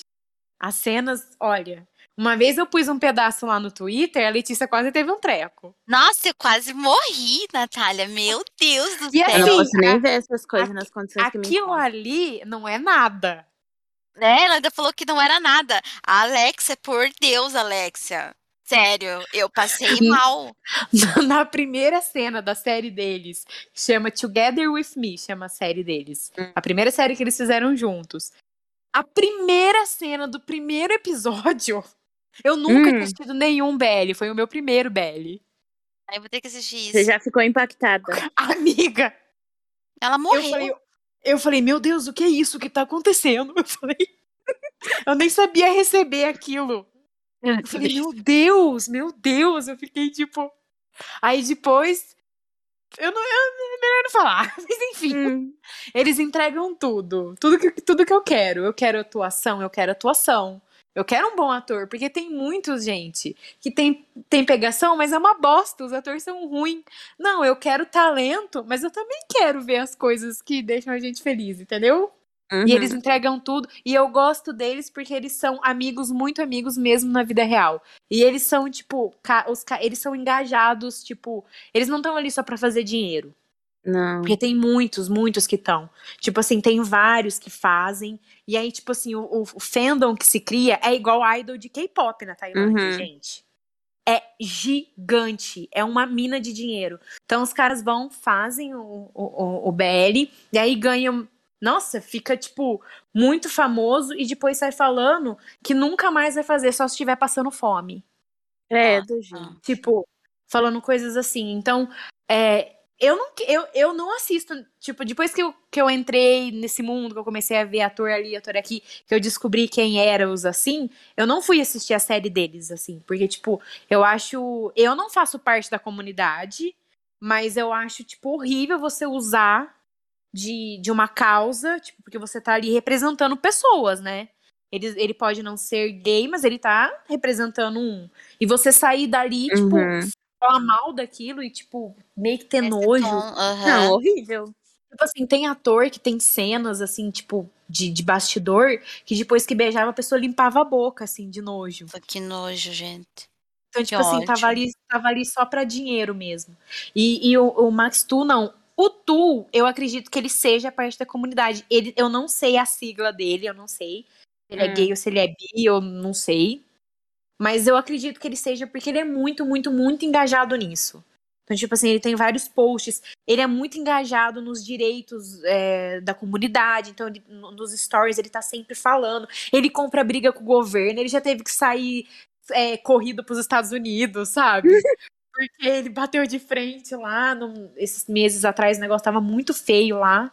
as cenas, olha, Uma vez eu pus um pedaço lá no Twitter, a Letícia quase teve um treco. Nossa, eu quase morri, Natália. Meu Deus do E céu. Eu não assim, posso nem a- ver essas coisas aqui- nas condições que me Aquilo ali não é nada. Né? Ela ainda falou que não era nada. A Alexia, por Deus, Alexia. Sério, eu passei [laughs] mal. Na primeira cena da série deles, chama Together With Me, chama a série deles. Hum. A primeira série que eles fizeram juntos. A primeira cena do primeiro episódio, eu nunca Hum. tinha assistido nenhum BL, foi o meu primeiro BL. Aí eu vou ter que assistir isso. Você já ficou impactada. [laughs] Amiga, Ela eu morreu. falei, eu falei, meu Deus, o que é isso que tá acontecendo? [laughs] Eu falei, eu nem sabia receber aquilo. Eu falei, meu Deus, meu Deus. Eu fiquei tipo. Aí depois. Eu não. Eu, é melhor não falar. [laughs] Mas enfim, Hum. eles entregam tudo. Tudo que, tudo que eu quero. Eu quero atuação, eu quero atuação. Eu quero um bom ator, porque tem muitos, gente, que tem, tem pegação, mas é uma bosta, os atores são ruins. Não, eu quero talento, mas eu também quero ver as coisas que deixam a gente feliz, entendeu? Uhum. E eles entregam tudo. E eu gosto deles porque eles são amigos, muito amigos mesmo na vida real. E eles são, tipo, os eles são engajados, tipo, eles não estão ali só pra fazer dinheiro. Não. Porque tem muitos, muitos que estão. Tipo assim, tem vários que fazem. E aí, tipo assim, o, o, fandom que se cria é igual idol de K-pop na Tailândia, Uhum. gente. É gigante. É uma mina de dinheiro. Então os caras vão, fazem o, o, o- BL, e aí ganham. Nossa, fica, tipo, muito famoso e depois sai falando que nunca mais vai fazer, só se estiver passando fome. É, Ah, do ah. jeito. Tipo, falando coisas assim. Então, é, eu, não, eu, eu não assisto. Tipo, depois que eu, que eu entrei nesse mundo, que eu comecei a ver ator ali, ator aqui, que eu descobri quem eram os assim, eu não fui assistir a série deles, assim. Porque, tipo, eu acho. Eu não faço parte da comunidade, mas eu acho, tipo, horrível você usar de, de uma causa, tipo, porque você tá ali representando pessoas, né? Ele, ele pode não ser gay, mas ele tá representando um. E você sair dali, tipo, Uhum. Falar mal daquilo e, tipo, meio que ter Esse nojo. tom, aham. Não, horrível. Tipo assim, tem ator que tem cenas, assim, tipo, de, de bastidor, que depois que beijava, a pessoa limpava a boca, assim, de nojo. Que nojo, gente. Então, tipo assim, tava ali, tava ali só pra dinheiro mesmo. E, e o, o Max Tu, não. O Tu, eu acredito que ele seja parte da comunidade. Ele, eu não sei a sigla dele, eu não sei. Se ele é Hum. gay ou se ele é bi, eu não sei. Mas eu acredito que ele seja porque ele é muito, muito, muito engajado nisso. Então, tipo assim, ele tem vários posts. Ele é muito engajado nos direitos é, da comunidade. Então, ele- no- nos stories, ele tá sempre falando. Ele compra briga com o governo. Ele já teve que sair é, corrido pros Estados Unidos, sabe? [laughs] Porque ele bateu de frente lá. num- esses meses atrás, o negócio tava muito feio lá.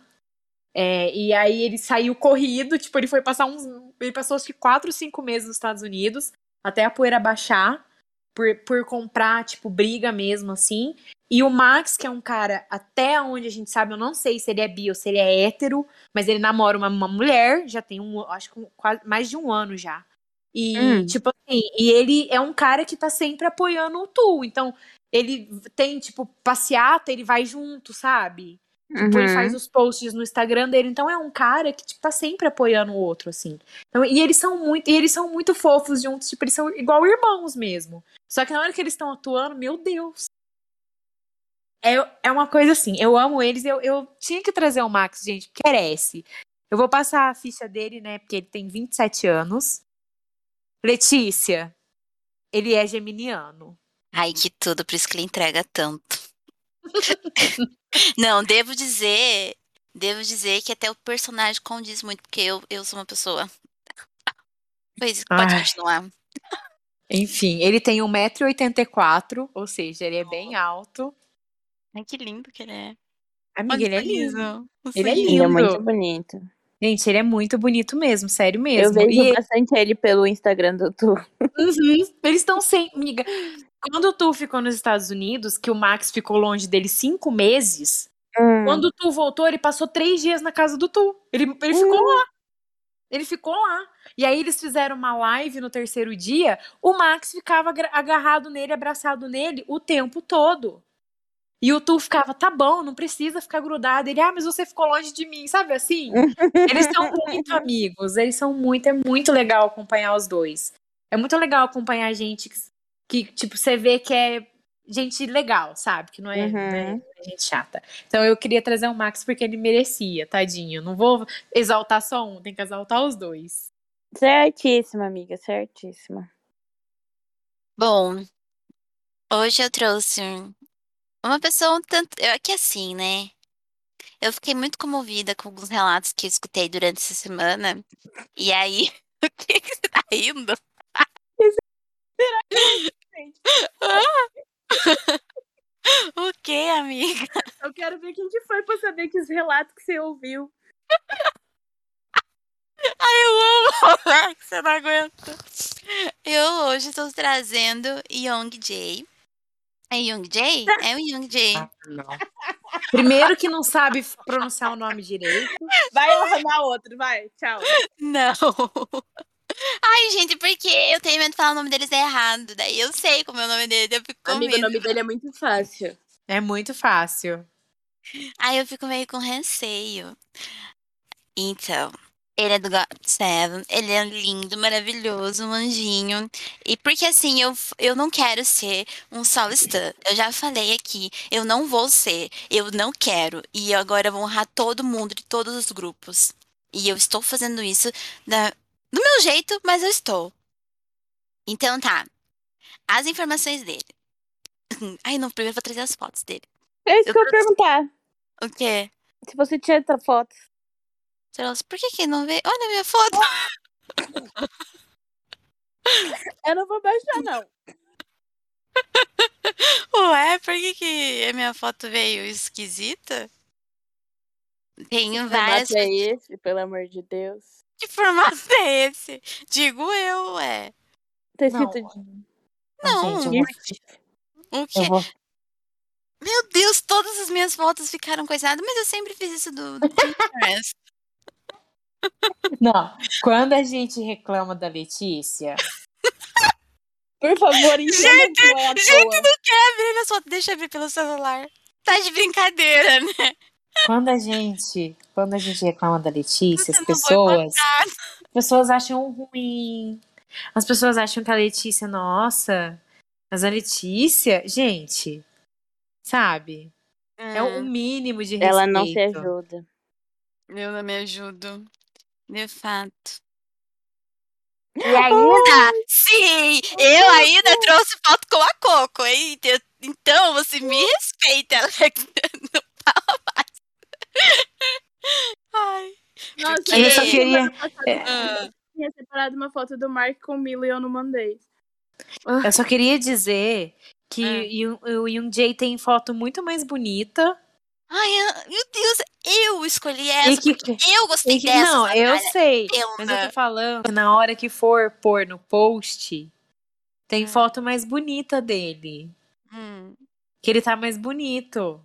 É, e aí ele saiu corrido, tipo, ele foi passar uns. Ele passou acho que quatro, cinco meses nos Estados Unidos, até a poeira baixar, por, por comprar, tipo, briga mesmo, assim. E o Max, que é um cara, até onde a gente sabe, eu não sei se ele é bi ou se ele é hétero, mas ele namora uma, uma mulher, já tem um, acho que um- quase mais de um ano já. E, Hum. tipo assim, e ele é um cara que tá sempre apoiando o Tu. Então, ele tem, tipo, passeata, ele vai junto, sabe? Tipo, ele Uhum. faz os posts no Instagram dele, então é um cara que tipo, tá sempre apoiando o outro, assim. Então, e eles são muito, e eles são muito fofos juntos, tipo, eles são igual irmãos mesmo. Só que na hora que eles estão atuando, meu Deus. É, é uma coisa assim, eu amo eles, eu, eu tinha que trazer o Max, gente, porque merece. Eu vou passar a ficha dele, né, porque ele tem 27 anos. Letícia, ele é geminiano. Ai, que tudo, por isso que ele entrega tanto. Não, devo dizer, devo dizer que até o personagem condiz muito, porque eu, eu sou uma pessoa. Pois, pode Ai. continuar. Enfim, ele tem 1,84m, ou seja, ele é bem alto. Ai, que lindo que ele é. Amiga, Olha ele é lindo. lindo. Ele é sorriso. Ele é lindo. muito bonito. Gente, ele é muito bonito mesmo, sério Eu mesmo. vejo E ele- bastante ele pelo Instagram do Tu. Uhum, eles estão sem. Amiga, quando o Tu ficou nos Estados Unidos, que o Max ficou longe dele cinco meses, Hum. quando o Tu voltou, ele passou três dias na casa do Tu. Ele, ele ficou lá. Ele ficou lá. E aí eles fizeram uma live no terceiro dia. O Max ficava agarrado nele, abraçado nele o tempo todo. E o Tu ficava, tá bom, não precisa ficar grudado. Ele, ah, mas você ficou longe de mim, sabe assim? Eles são [laughs] muito amigos, eles são muito, é muito legal acompanhar os dois. É muito legal acompanhar gente que, que, tipo, você vê que é gente legal, sabe? Que não é, Uhum. não é- não é gente chata. Então eu queria trazer o Max porque ele merecia, tadinho. Não vou exaltar só um, tem que exaltar os dois. Certíssima, amiga, certíssima. Bom, hoje eu trouxe uma pessoa um tanto. Eu, que assim, né? Eu fiquei muito comovida com alguns relatos que eu escutei durante essa semana. E aí. [laughs] O que, que você tá rindo? [laughs] O que, amiga? Eu quero ver quem que foi pra saber que os relatos que você ouviu. Ai, eu amo! que você não aguenta. Eu hoje estou trazendo Young Jay. É Young Jay? É o Young Jay. Não. [laughs] Primeiro que não sabe pronunciar o nome direito. Vai arrumar outro, vai. Tchau. Não. [laughs] Ai, gente, porque eu tenho medo de falar o nome deles errado. Daí eu sei como é o nome dele, eu fico com Amigo, o medo. nome dele é muito fácil. É muito fácil. Aí eu fico meio com receio. Então, ele é do God Seven, ele é lindo, maravilhoso, um anjinho. E porque assim, eu, eu não quero ser um solo stan. Eu já falei aqui, eu não vou ser, eu não quero. E eu agora vou honrar todo mundo de todos os grupos. E eu estou fazendo isso da, do meu jeito, mas eu estou. Então tá. As informações dele. [laughs] Ai, não, primeiro eu vou trazer as fotos dele. É isso Eu que eu ia perguntar. O quê? Se você tinha outra foto. Trouxe. Por que que não veio? Olha a minha foto. [laughs] Eu não vou baixar, não. [laughs] Ué, por que, que a minha foto veio esquisita? Tenho várias. Formato é esse, pelo amor de Deus. Que formato é esse? Digo eu, ué. Tá Não. escrito Não, Gente, vou- GIF. O quê? vou Meu Deus, todas as minhas fotos ficaram coisadas, mas eu sempre fiz isso do, do [laughs] Pinterest. Não, quando a gente reclama da Letícia, Por favor, é gente, toa. não quer abrir minhas fotos, deixa eu abrir pelo celular. Tá de brincadeira, né? quando a gente, quando a gente reclama da Letícia, as Não vou pessoas, as pessoas acham ruim. As pessoas acham que a Letícia, nossa, mas a Letícia, gente, sabe? É o mínimo de respeito. Ela não se ajuda. Eu não me ajudo. De fato. E ainda, Ah, sim! Eu ainda trouxe foto com a Coco, hein? Então- você me respeita. [laughs] Ela não fala mais. Ai. nossa, Mas eu só queria- é. eu tinha separado uma foto do Mark com o Milo e eu não mandei. Eu só queria dizer que Ah. Yoon- o Yoon Jae tem foto muito mais bonita. Ai, meu Deus, eu escolhi essa E que- eu gostei que- dessa. não, eu sei. Mas eu Pena. tô falando que na hora que for pôr no post, tem Ah. foto mais bonita dele. Hum. Que ele tá mais bonito.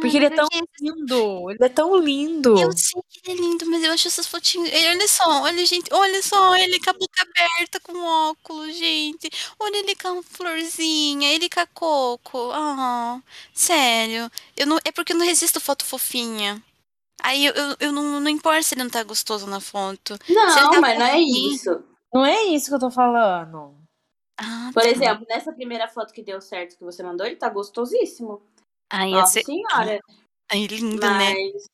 Porque Ai, ele é tão porque lindo. Ele é tão lindo. Eu sei que ele é lindo, mas eu acho essas fotinhas. Ele- Olha só, olha, gente, olha só, ele com a boca aberta, com óculos, gente. Olha ele com a florzinha, ele com a coco. Ah, sério. Eu não, é porque eu não resisto foto fofinha. Aí eu, eu, eu não, não importa se ele não tá gostoso na foto. Não, tá mas não é isso. Não é isso que eu tô falando. Ah, Por tá. exemplo, nessa primeira foto que deu certo que você mandou, ele tá gostosíssimo. Ai, Nossa esse... senhora. [laughs] Ai, lindo, né? Mas.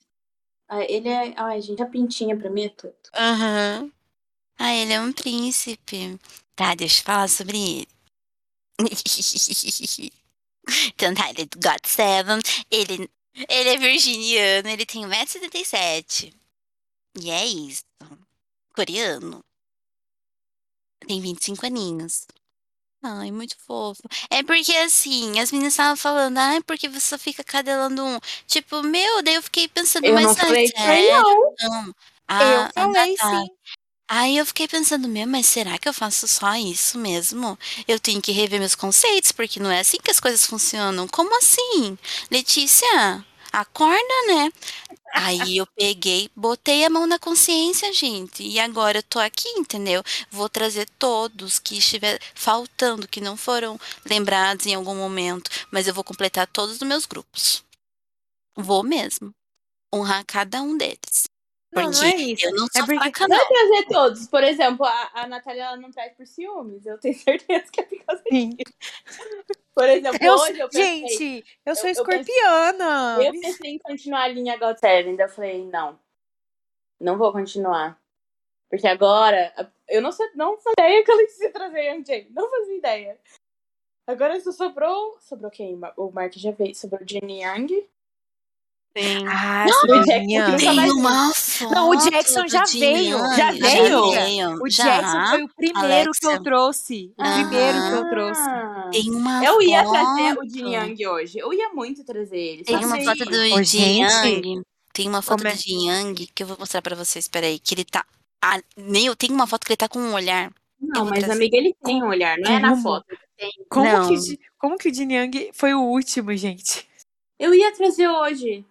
ah, Ele é. Ai, gente, a pintinha pra mim é tudo. Aham. Ah, ele é um príncipe. Tá, deixa eu falar sobre ele. [laughs] então tá, ele é do God Seven. Ele, ele é virginiano, ele tem 1,77m. E é isso. Coreano. Tem 25 aninhos. Ai, muito fofo. É porque assim, as meninas estavam falando, ai, porque você só fica cadelando um. Tipo, meu, daí eu fiquei pensando, Eu mas não é falei isso aí, sério? não. Não. Ah, eu falei ah, tá. sim. Aí eu fiquei pensando, meu, mas será que eu faço só isso mesmo? Eu tenho que rever meus conceitos, porque não é assim que as coisas funcionam. Como assim? Letícia, acorda, né? Aí eu peguei, botei a mão na consciência, gente. E agora eu tô aqui, entendeu? Vou trazer todos que estiver faltando, que não foram lembrados em algum momento. Mas eu vou completar todos os meus grupos. Vou mesmo. Honrar cada um deles. Não, não Porque é isso. eu não É sou porque- fraca, Não não. é trazer todos. Por exemplo, a, a Natália ela não traz por ciúmes. Eu tenho [laughs] certeza que é por causa disso. Por exemplo, Eu- hoje eu pensei, gente, eu sou eu- eu pensei- escorpiana. eu pensei em continuar a linha God Seven. Daí eu falei, não. Não vou continuar. Porque agora, eu não, sei, não fazia ideia que ela ia trazer a MJ. Não fazia ideia. Agora só sobrou. Sobrou quem? O Mark já veio. Sobrou o Jenny Young. Sim. Ah, o Jackson Sibinha. que nunca Tem mais uma foto Não, o Jackson já veio, Young. já veio? O já. Jackson foi o primeiro que eu trouxe. O Aham. primeiro que eu trouxe. Ah. Tem uma Eu ia foto. trazer o Jin Young hoje. Eu ia muito trazer ele. Tem uma foto do Ô, Jin Yang. Tem uma foto como é- do Jin Yang que eu vou mostrar pra vocês. Peraí, que ele tá. Ah, nem eu tenho uma foto que ele tá com um olhar. Não, mas trazer. amiga, ele tem um olhar, não é na foto. ele tem. Como Não. que, o como que o Jin Young foi o último, gente? Eu ia trazer hoje.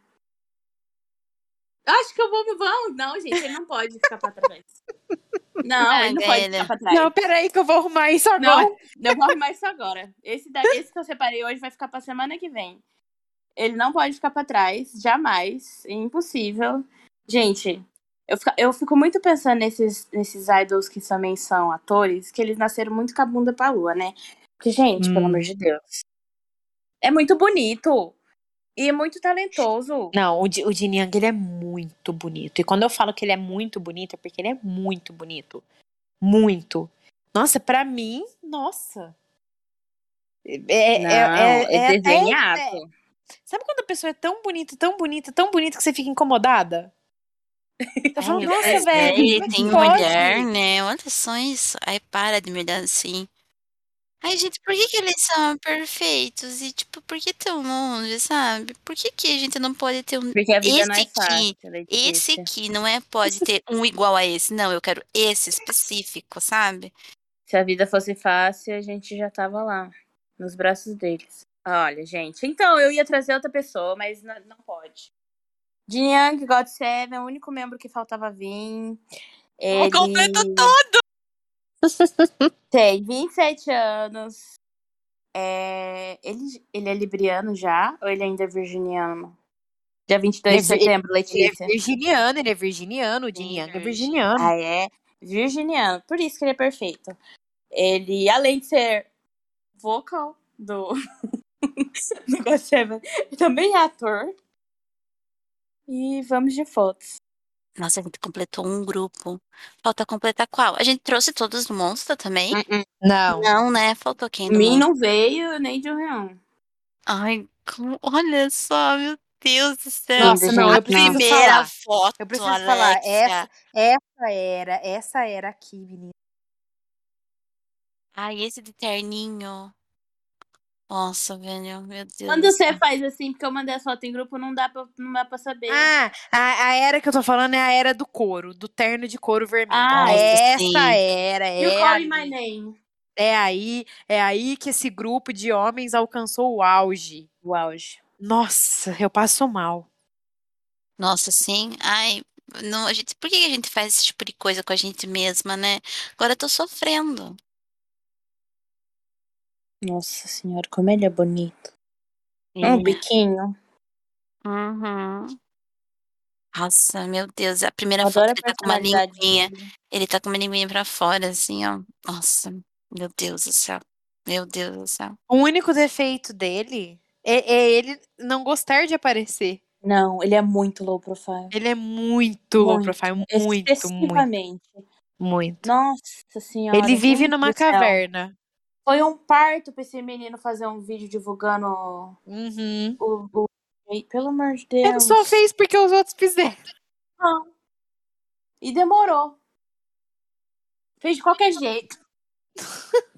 Acho que eu vou. Vamos. Não, gente, ele não pode ficar pra trás. [laughs] Não, Ah, ele não pode velha. ficar pra trás. Não, peraí que eu vou arrumar isso agora. Não, eu vou arrumar isso agora. Esse, da, esse que eu separei hoje vai ficar pra semana que vem. Ele não pode ficar pra trás, jamais. É impossível. Gente, eu fico, eu fico muito pensando nesses, nesses idols que também são atores, que eles nasceram muito com a bunda pra lua, né? Porque, gente, Hum. pelo amor de Deus. É muito bonito. E é muito talentoso. Não, o, o Jin Young, ele é muito bonito. E quando eu falo que ele é muito bonito, é porque ele é muito bonito. Muito. Nossa, pra mim, nossa. É, é, Não, é, é, é desenhado. Sabe quando a pessoa é tão bonita, tão bonita, tão bonita que você fica incomodada? Falo, Ai, nossa, mas velho. Ele é tem pode? olhar, né? Olha só isso. Ai, para de me olhar assim. Ai, gente, por que, que eles são perfeitos? E, tipo, por que tão longe, sabe? Por que, que a gente não pode ter um. Porque a vida não é Esse aqui, fácil. Letícia. Esse aqui não é pode ter um igual a esse. Não, eu quero esse específico, sabe? Se a vida fosse fácil, a gente já tava lá, nos braços deles. Olha, gente. Então, eu ia trazer outra pessoa, mas não, não pode. Jin Young, God Seven, o único membro que faltava vir. Ele... completo [laughs] Tem 27 anos. É... Ele, ele é libriano já? Ou ele ainda é virginiano? Dia 22 de Ele é vi- setembro, Ele é Letícia. virginiano, ele é virginiano, o Jin é virginiano. Ah, é? Virginiano. Por isso que ele é perfeito. Ele, além de ser vocal do, [laughs] do God Seven, ele também é ator. E vamos de fotos. Nossa, a gente completou um grupo. Falta completar qual? A gente trouxe todos do Monstro também? Não. Não, né? Faltou quem do Mim não veio, nem de Reão. Ai, como... olha só, meu Deus do céu. Nossa, não, não. Primeira falar. foto, Eu preciso falar, Alexia. essa, essa era, essa era aqui, menina. Ai, esse de terninho. Nossa, velho, meu Deus. Quando do você faz assim, porque eu mandei as fotos em grupo, não dá pra, não dá pra saber. Ah, a, a era que eu tô falando é a era do couro, do terno de couro vermelho. Ah, essa sim. era, you é, call me my name. é aí, é aí que esse grupo de homens alcançou o auge. O auge. Nossa, eu passo mal. Nossa, sim. Ai, não, a gente, por que a gente faz esse tipo de coisa com a gente mesma, né? Agora eu tô sofrendo. Nossa senhora, como ele é bonito. É. Um biquinho. Uhum. Nossa, meu Deus. A primeira Eu foto adoro ele a tá com uma linguinha. Ele tá com uma linguinha pra fora, assim, ó. Nossa, meu Deus do céu. Meu Deus do céu. O único defeito dele é, é ele não gostar de aparecer. Não, ele é muito low profile. Ele é muito low Muito. profile, muito, muito, muito. Nossa senhora. Ele vive numa caverna. Foi um parto pra esse menino fazer um vídeo divulgando Uhum. o. o... Pelo amor de Deus. Ele só fez porque os outros fizeram. Não. E demorou. Fez de qualquer jeito. [laughs]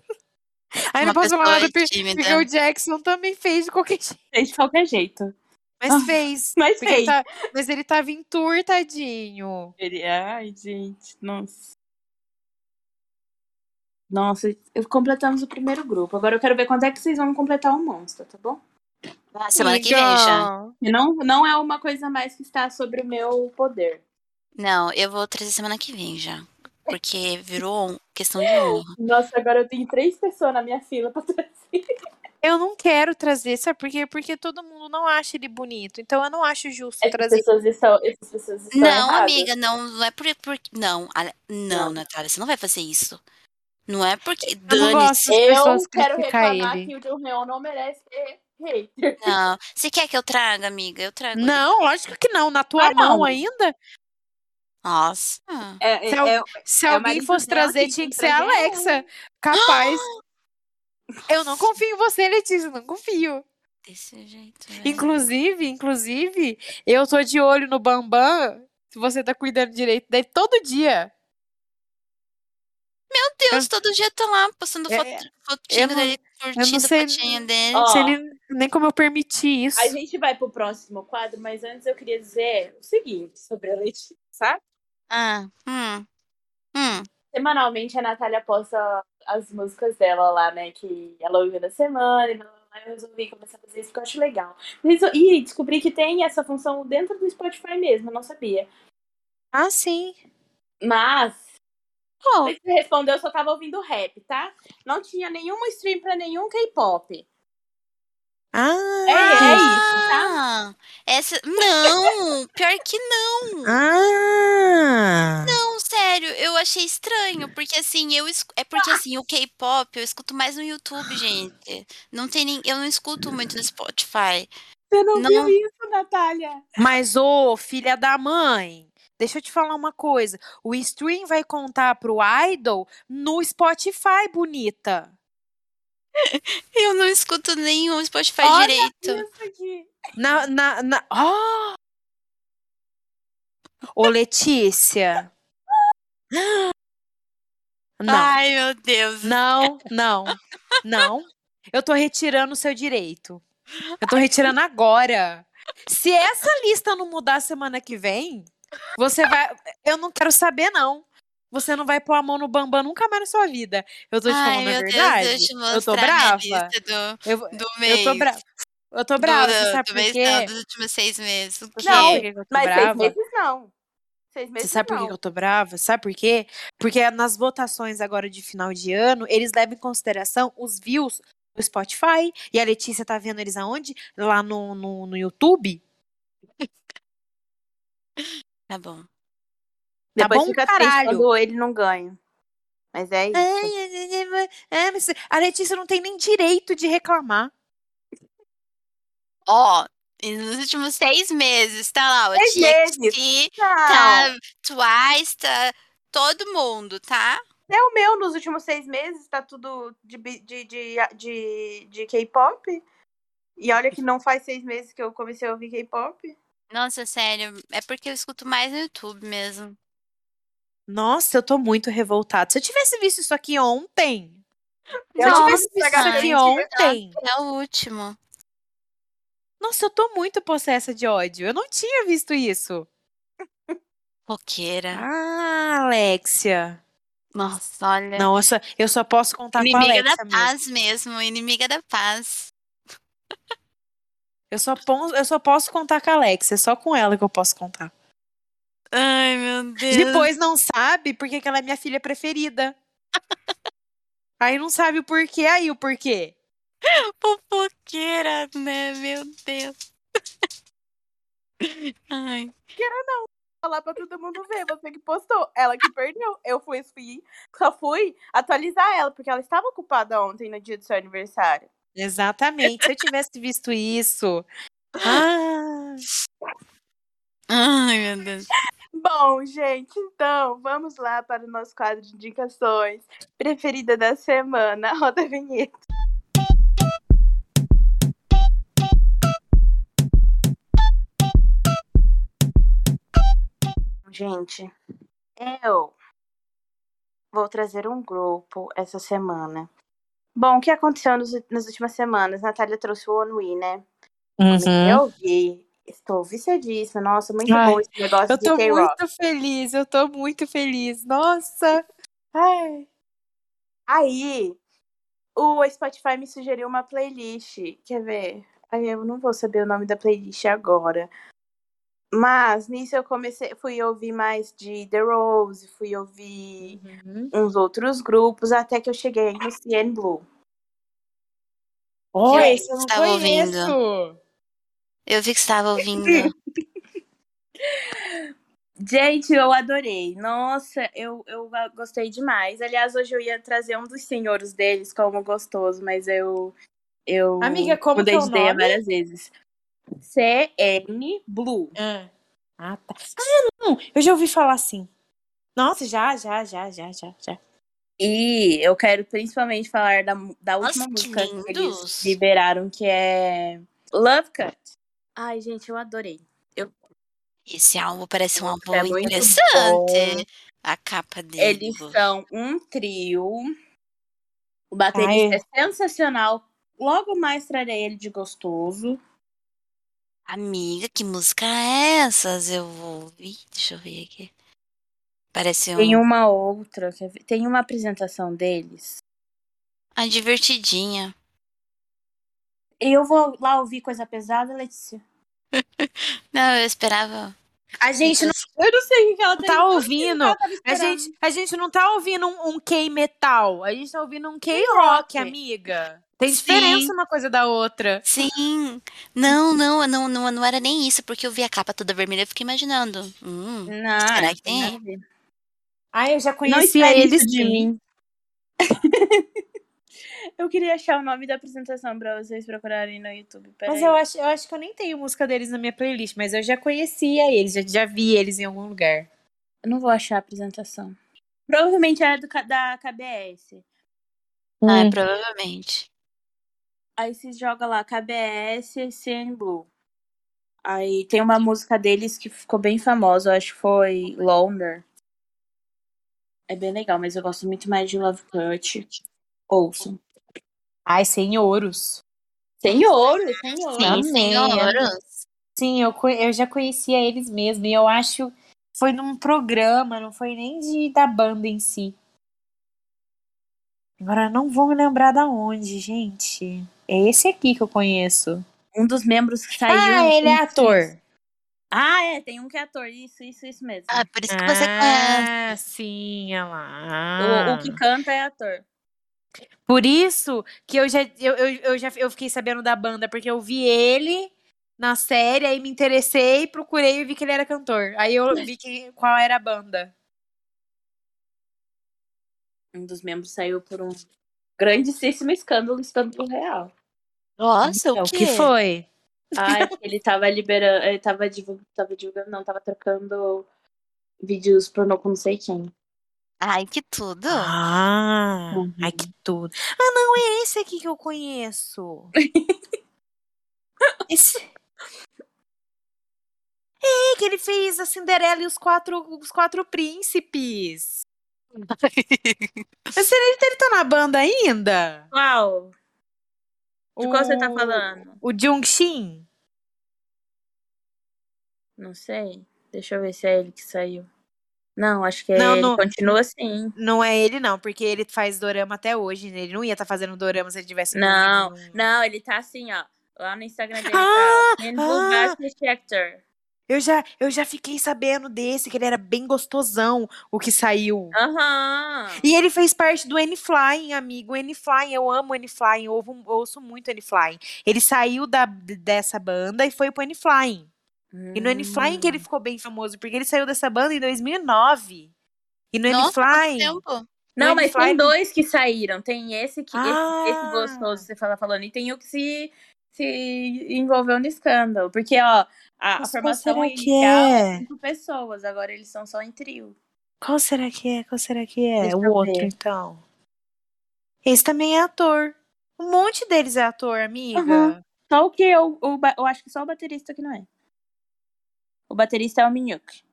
Aí Uma não posso falar nada porque o Jackson também fez de qualquer jeito. Fez de qualquer jeito. Mas Ah, fez. [laughs] Mas fez. tá- mas ele tava em tour, tadinho. Ele... Ai, gente. Nossa. Nossa, eu- completamos o primeiro grupo. Agora eu quero ver quando é que vocês vão completar o monstro, tá bom? Ah, semana que vem já. Amiga. E não, não é uma coisa mais que está sobre o meu poder. Não, eu vou trazer semana que vem já. Porque virou questão de honra. Nossa, agora eu tenho três pessoas na minha fila pra trazer. Eu não quero trazer, sabe por quê? Porque todo mundo não acha ele bonito. Então eu não acho justo Essas trazer. pessoas estão, essas pessoas estão Não, erradas. amiga, não, não é por, por não, não, Não. Natália, você não vai fazer isso. Não é porque Eu não gosto dane-se. Eu pessoas quero reclamar ele. que o John Leon não merece ser hater. Não. Você quer que eu traga, amiga? Eu trago. Não, lógico que não. Na tua Ah, não. mão ainda. Nossa. É, Se, al- é- se é alguém fosse trazer, que tinha que ser a Alexa. Capaz. [gasps] Eu não confio em você, Letícia. Não confio. Desse jeito, velho. Inclusive, inclusive, eu tô de olho no Bambam. Se você tá cuidando direito dele todo dia. Meu Deus, todo dia tá lá postando É, foto, eu fotinho não- dele, curtindo fotinho dele. Ó, Não sei nem, nem como eu permiti isso. A gente vai pro próximo quadro, mas antes eu queria dizer o seguinte sobre a Letícia, sabe? Ah, hum. Hum. Semanalmente a Natália posta as músicas dela lá, né? Que ela ouviu na semana e blá, blá, blá, eu resolvi começar a fazer isso porque eu acho legal. E descobri que tem essa função dentro do Spotify mesmo, eu não sabia. Ah, sim. Mas, Pô, você respondeu, eu só tava ouvindo rap, tá? Não tinha nenhum stream pra nenhum K-pop. Ah, É, é isso, tá? Ah, essa. Não! Pior que não! Ah. Não, sério, eu achei estranho, porque assim, eu esc- é porque assim, o K-pop eu escuto mais no YouTube, gente. Não tem nem, eu não escuto muito no Spotify. Você não, Não. viu isso, Natália? Mas, ô, filha da mãe, deixa eu te falar uma coisa. O stream vai contar pro Idol no Spotify, bonita. [laughs] Eu não escuto nenhum Spotify Olha direito. Isso aqui. Na. na, na... Oh! Ô, Letícia. [gasps] Não, Ai, meu Deus. não, não, não. Eu tô retirando o seu direito. Eu tô retirando agora. Se essa lista não mudar semana que vem, você vai. Eu não quero saber, não. Você não vai pôr a mão no bambam nunca mais na sua vida. Eu tô te Ai, falando a verdade. Deus, eu eu tô brava. do, Eu, do eu mês. tô brava. Eu tô brava, do, você sabe do por mês quê? não, dos últimos seis meses. O quê? Sabe Não, por eu tô Mas seis brava? meses não. Seis Você meses sabe por que não. que eu tô brava? Sabe por quê? Porque nas votações agora de final de ano, eles levam em consideração os views do Spotify. E a Letícia tá vendo eles aonde? Lá no, no, no YouTube? [laughs] Tá bom. Tá Depois bom, fica triste caralho. quando ele não ganha. Mas é isso. É, mas a Letícia não tem nem direito de reclamar. Ó, e nos últimos seis meses, tá lá, o Seis TXT, Não. tá Twice, tá todo mundo, tá? É o meu nos últimos seis meses, tá tudo de, de, de, de, de K-pop. E olha que não faz seis meses que eu comecei a ouvir K-pop. Nossa, sério, é porque eu escuto mais no YouTube mesmo. Nossa, eu tô muito revoltada. Se eu tivesse visto isso aqui ontem. Se eu Nossa, tivesse visto isso aqui de ontem. É o último. Nossa, eu tô muito possessa de ódio. Eu não tinha visto isso. Roqueira. Ah, Alexia. Nossa, olha. Não, eu só, posso contar com a inimiga Alexia da mesmo. paz mesmo, inimiga da paz. [laughs] Eu só, pon- eu só posso contar com a Alexia. É só com ela que eu posso contar. Ai, meu Deus. Depois não sabe porque que ela é minha filha preferida. [laughs] aí não sabe o porquê, aí o porquê. Fofoqueira, né? Meu Deus. [laughs] Ai. Falar pra todo mundo ver, você que postou. Ela que perdeu. Eu fui, fui, só fui atualizar ela, porque ela estava ocupada ontem no dia do seu aniversário. Exatamente. Se eu tivesse visto isso. Ah, Ai, meu Deus. Bom, gente, então vamos lá para o nosso quadro de indicações. Preferida da semana. [laughs] Roda a vinheta. Gente, eu vou trazer um grupo essa semana. Bom, o que aconteceu nos- nas últimas semanas? Natália trouxe o ONUI, né? uhum. Eu vi. Estou viciadíssima. Nossa, muito Ai, bom esse negócio Eu tô muito feliz, eu tô muito feliz. Nossa. Ai. Aí, o Spotify me sugeriu uma playlist. Quer ver? Aí eu não vou saber o nome da playlist agora. Mas nisso eu comecei, fui ouvir mais de The Rose, fui ouvir Uhum. uns outros grupos, até que eu cheguei no CN Blue. Oh, Que esse eu não estava conheço. Eu vi que você estava ouvindo. [laughs] Gente, eu adorei. Nossa, eu, eu gostei demais. Aliás, hoje eu ia trazer um dos senhores deles como gostoso, mas eu. eu Amiga, como mudei é o de ideia nome? várias vezes. CN Blue. Ah, ah, tá. Ah, não. Eu já ouvi falar assim. Nossa, já, já, já, já, já, já. E eu quero principalmente falar da, da Nossa, última que música que lindos. eles liberaram, que é Love Cut. Ai, gente, eu adorei. Esse álbum parece um álbum É muito interessante. A capa dele. Eles são um trio. O baterista é sensacional. Logo mais trarei ele de gostoso. Amiga, que música é essas? Eu vou ouvir. Deixa eu ver aqui. Parece um. Tem uma outra, tem uma apresentação deles. Ah, divertidinha. Eu vou lá ouvir coisa pesada, Letícia. [laughs] Não, eu esperava. A gente não Eu não sei o que ela tá ouvindo. Ela A gente, a gente não tá ouvindo um, um K-metal. A gente tá ouvindo um K-rock, amiga. Tem Sim. diferença uma coisa da outra. Sim. Não, não, não, não, não era nem isso, porque eu vi a capa toda vermelha e fiquei imaginando. Hum, Não, Será que tem tem? nada a ver. Ah, eu já conhecia eles de sim. mim. [laughs] eu queria achar o nome da apresentação pra vocês procurarem no YouTube. Mas Peraí. eu acho, eu acho que eu nem tenho música deles na minha playlist, mas eu já conhecia eles, já, já vi eles em algum lugar. Eu não vou achar a apresentação. Provavelmente é do, da KBS. Ah, Hum. provavelmente. Aí se joga lá KBS e CN Blue. Aí tem uma música deles que ficou bem famosa, eu acho que foi Loner. É bem legal, mas eu gosto muito mais de Love Cut. Ouçam. Ai, senhoros. Senhor, senhor. Sim, Amei. senhoras. Sim, eu, eu já conhecia eles mesmo. E eu acho foi num programa, não foi nem de, da banda em si. Agora não vou me lembrar da onde, gente. É esse aqui que eu conheço. Um dos membros que saiu. ah, ele é ator. Ah, é, tem um que é ator. Isso, isso, isso mesmo. Ah, por isso que você conhece. Ah, sim, olha lá. O, o que canta é ator. Por isso que eu já, eu, eu, eu já eu fiquei sabendo da banda, porque eu vi ele na série, aí me interessei, procurei e vi que ele era cantor. Aí eu vi que, qual era a banda. Um dos membros saiu por um grandíssimo escândalo, escândalo real. Nossa, É, o quê? que foi? Ah, é ele tava liberando. Ele tava divulgando, tava divulgando, não, tava trocando vídeos pornô com não sei quem. Ai, que tudo. Ah, Uhum. ai que tudo. Ah, não, é esse aqui que eu conheço. [laughs] esse... É, que ele fez a Cinderela e os quatro, os quatro príncipes. [laughs] Mas ele, ele tá na banda ainda? Qual? De qual você tá falando? O Jung-Shin? Não sei. Deixa eu ver se é ele que saiu. Não, acho que Não, ele. não- Continua assim. Não é ele, não, porque ele faz dorama até hoje. né? Ele não ia estar fazendo dorama se ele tivesse. Não, não, ele tá assim, ó. Lá no Instagram dele Ah, tá. Ah. Bugatti Actor. Eu já, eu já fiquei sabendo desse, que ele era bem gostosão, o que saiu. Aham. E ele fez parte do N-Flying, amigo. N-Flying, eu amo N-Flying, eu ouvo- ouço muito N-Flying. Ele saiu da, dessa banda e foi pro N-Flying. E no N-Flying Hum. que ele ficou bem famoso, porque ele saiu dessa banda em 2009. E no N-Flying... Não, mas tem dois que saíram. Tem esse que esse, esse Ah. gostoso que você fala falando e tem o que se, se envolveu no escândalo. Porque, ó, a, a formação inicial é é? cinco pessoas, agora eles são só em trio. Qual será que é? Qual será que é? Deixa o eu outro, ver. então. Esse também é ator. Um monte deles é ator, amiga. Aham. Só o que eu, o, ba- eu acho que só o baterista que não é. O baterista é o Minhyuk.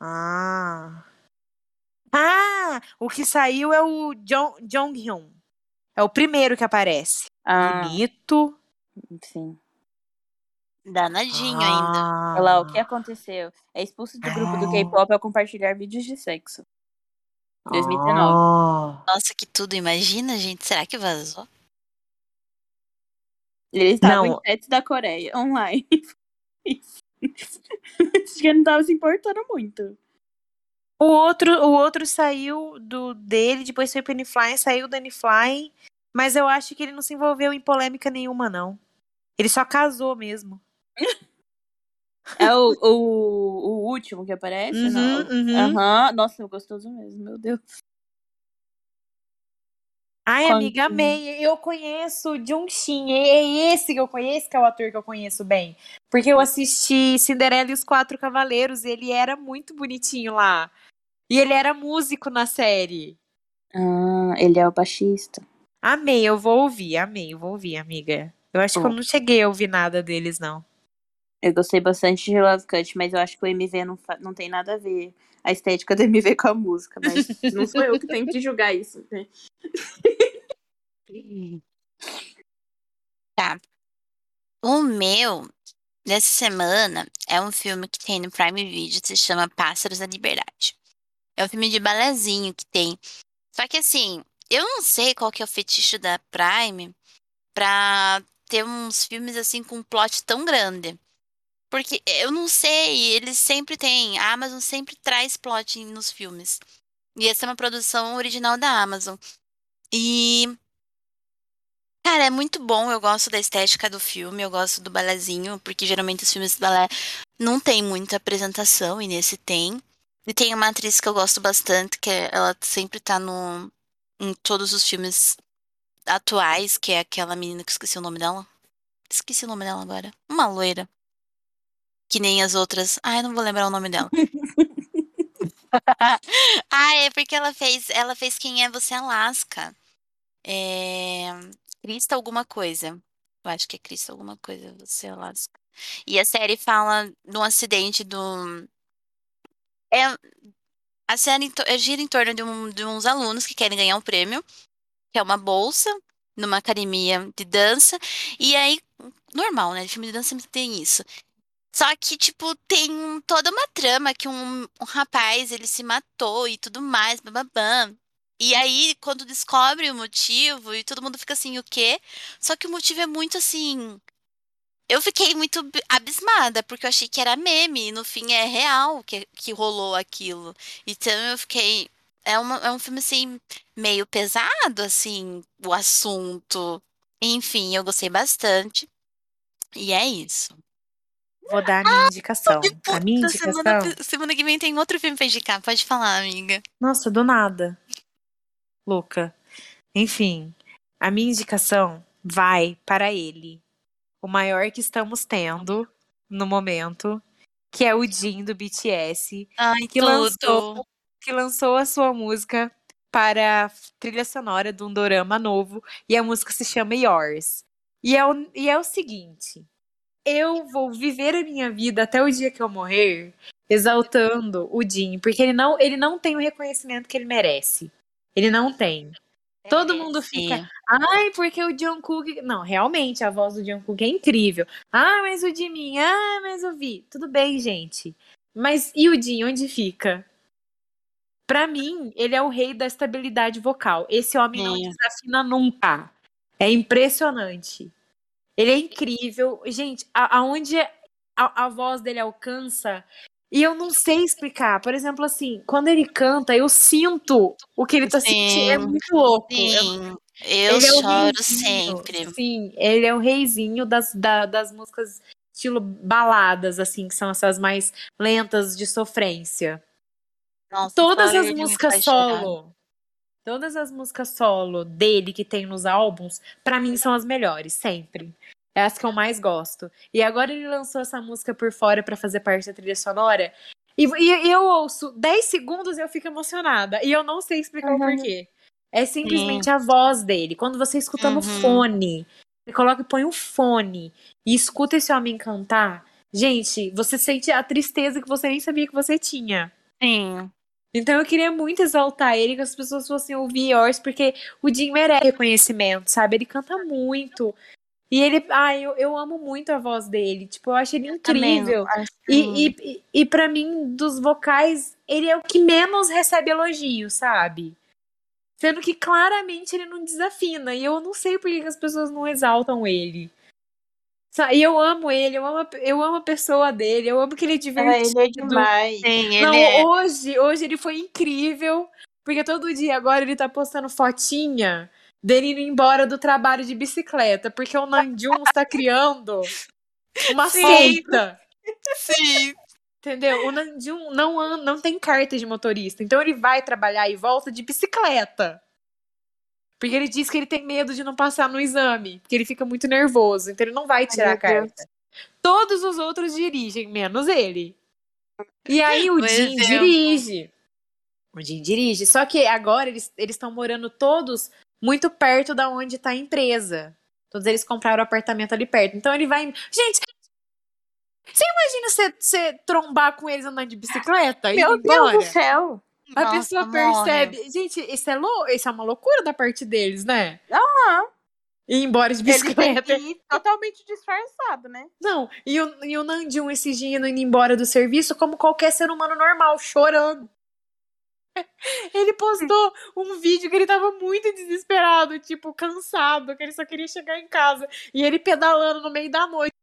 Ah. Ah, o que saiu é o Jong, Jonghyun. É o primeiro que aparece. Ah, Bonito. sim. Danadinho ainda. Ah. Olha lá, o que aconteceu? É expulso do grupo do Ah. K-pop ao compartilhar vídeos de sexo. 2019. Ah. Nossa, que tudo. Imagina, gente. Será que vazou? Eles estavam em sets da Coreia, online. [laughs] Isso. Acho que ele não tava se importando muito. O outro, o outro saiu do dele, depois foi pro N-Flying, saiu do N-Flying, Mas eu acho que ele não se envolveu em polêmica nenhuma, não. Ele só casou mesmo. [laughs] É o, o, o último que aparece? Uhum, não? uhum. Aham. Nossa, gostoso mesmo, meu Deus. Ai, amiga, amei. Eu conheço Jung Shin. É esse que eu conheço, que é o ator que eu conheço bem. Porque eu assisti Cinderela e os Quatro Cavaleiros e ele era muito bonitinho lá. E ele era músico na série. Ah, ele é o baixista. Amei, eu vou ouvir, amei, eu vou ouvir, amiga. Eu acho que eu não cheguei a ouvir nada deles, não. Eu gostei bastante de Love Cut, mas eu acho que o MV não, não tem nada a ver a estética do [laughs] MV com a música, mas [laughs] não sou eu que tenho que julgar isso. Né? [laughs] Tá. O meu, dessa semana, é um filme que tem no Prime Video, se chama Pássaros da Liberdade. É um filme de balazinho que tem. Só que assim, eu não sei qual que é o fetiche da Prime pra ter uns filmes assim com um plot tão grande. Porque eu não sei, eles sempre têm, a Amazon sempre traz plot nos filmes. E essa é uma produção original da Amazon. E Cara, é muito bom. Eu gosto da estética do filme, eu gosto do balezinho, porque geralmente os filmes de balé não tem muita apresentação, e nesse tem. E tem uma atriz que eu gosto bastante, que é- ela sempre tá no, em todos os filmes atuais, que é aquela menina que eu esqueci o nome dela. Esqueci o nome dela agora. Uma loira. Que nem as outras. Ai, não vou lembrar o nome dela. [laughs] ah, é porque ela fez, ela fez Quem é Você Alaska. É... Crista alguma coisa. Eu acho que é Crista alguma coisa, Você Alaska. E a série fala de um acidente do. É, a série é, gira em torno de, um- de uns alunos que querem ganhar um prêmio, que é uma bolsa, numa academia de dança. E aí, normal, né? Filme de dança sempre tem isso. Só que, tipo, tem toda uma trama que um, um rapaz, ele se matou e tudo mais, bababam. E aí, quando descobre o motivo, e todo mundo fica assim, o quê? Só que o motivo é muito assim. Eu fiquei muito ab- abismada, porque eu achei que era meme, e no fim é real que, que rolou aquilo. Então eu fiquei. É, uma, é um filme, assim, meio pesado, assim, o assunto. Enfim, eu gostei bastante. E é isso. Vou dar a minha indicação. A minha Puta, semana, indicação. semana que vem tem outro filme pra indicar. Pode falar, amiga. Nossa, do nada. Louca. Enfim, a minha indicação vai para ele. O maior que estamos tendo no momento, que é o Jin do BTS, Ai, que tudo. lançou, que lançou a sua música para a trilha sonora de um dorama novo, e a música se chama Yours. E é o, e é o seguinte: eu vou viver a minha vida até o dia que eu morrer exaltando o Jin, porque ele não, ele não tem o reconhecimento que ele merece. Ele não tem. Todo mundo fica, Sim. ai, porque o Jungkook... Não, realmente, a voz do Jungkook é incrível. Ah, mas o Jimin, ah, mas o Vi. Tudo bem, gente. Mas e o Jin, onde fica? Pra mim, ele é o rei da estabilidade vocal. Esse homem não Sim. desafina nunca. É impressionante. Ele é incrível. Gente, a- aonde a, a voz dele alcança... E eu não sei explicar. Por exemplo, assim, quando ele canta, eu sinto o que ele tá sentindo. É Sim. muito louco. É Sim. Eu ele é choro reizinho, sempre. Sim, ele é o reizinho das, da- das músicas estilo baladas, assim, que são essas mais lentas de sofrência. Nossa, Todas as músicas solo, todas as músicas solo dele que tem nos álbuns, pra mim são as melhores, sempre. É as que eu mais gosto. E agora ele lançou essa música por fora pra fazer parte da trilha sonora. E, e eu ouço 10 segundos e eu fico emocionada. E eu não sei explicar o Uhum. porquê. É simplesmente a voz dele. Quando você escuta no Uhum. fone, você coloca e põe um fone e escuta esse homem cantar. Gente, você sente a tristeza que você nem sabia que você tinha. Sim. Então eu queria muito exaltar ele, que as pessoas fossem ouvir Yours, porque o Jim merece reconhecimento, sabe? Ele canta muito. E ele. Ai, eu, eu amo muito a voz dele. Tipo, eu acho ele Também, incrível. assim, E, e, e, e para mim, dos vocais, ele é o que menos recebe elogio, sabe? Sendo que claramente ele não desafina. E eu não sei por que as pessoas não exaltam ele. E eu amo ele, eu amo, a, eu amo a pessoa dele, eu amo que ele é Ah, divertido. ele é demais. Sim, ele Não, é. hoje, hoje ele foi incrível, porque todo dia agora ele tá postando fotinha dele indo embora do trabalho de bicicleta, porque o Nanjum está criando uma Sim. seita. Sim. Entendeu? O Nanjum não, não tem carta de motorista, então ele vai trabalhar e volta de bicicleta. Porque ele diz que ele tem medo de não passar no exame, porque ele fica muito nervoso, então ele não vai tirar a meu Deus. carta. Todos os outros dirigem, menos ele. E aí o Jim exemplo. dirige. O Jim dirige. Só que agora eles estão morando todos muito perto da onde tá a empresa. Todos eles compraram apartamento ali perto. Então ele vai. Gente, você imagina você, trombar com eles andando de bicicleta e Meu? Deus do céu. A Nossa, pessoa morre. percebe. Gente, isso é, lou... isso é uma loucura da parte deles, né? Aham. Ir embora de Ele bicicleta. ir totalmente disfarçado, né? Não, e o, e o Nandinho esses dias indo embora do serviço como qualquer ser humano normal, chorando. [laughs] Ele postou um vídeo que ele tava muito desesperado, tipo, cansado, que ele só queria chegar em casa. E ele pedalando no meio da noite,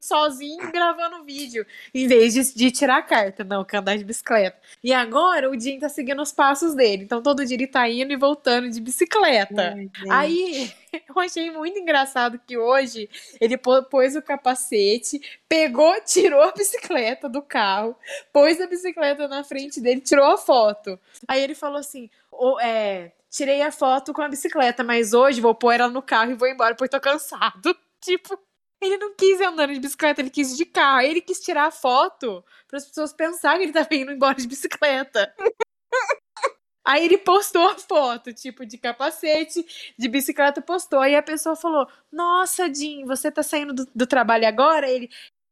sozinho, gravando vídeo. Em vez de, de tirar a carta, não, que andar de bicicleta. E agora o Jim tá seguindo os passos dele. Então todo dia ele tá indo e voltando de bicicleta. Ai. Aí, [laughs] eu achei muito engraçado que hoje ele pô- pôs o capacete, pegou, tirou a bicicleta do carro, pôs a bicicleta na frente dele, tirou a foto. Aí ele falou assim: "Ô, é, tirei a foto com a bicicleta, mas hoje vou pôr ela no carro e vou embora porque tô cansado. [laughs] Tipo, ele não quis andando de bicicleta, ele quis de carro. Aí ele quis tirar a foto para as pessoas pensarem que ele tava indo embora de bicicleta. [laughs] Aí ele postou a foto, tipo, de capacete, de bicicleta, postou. Aí a pessoa falou: Nossa, Jim, você tá saindo do, do trabalho agora? Ele.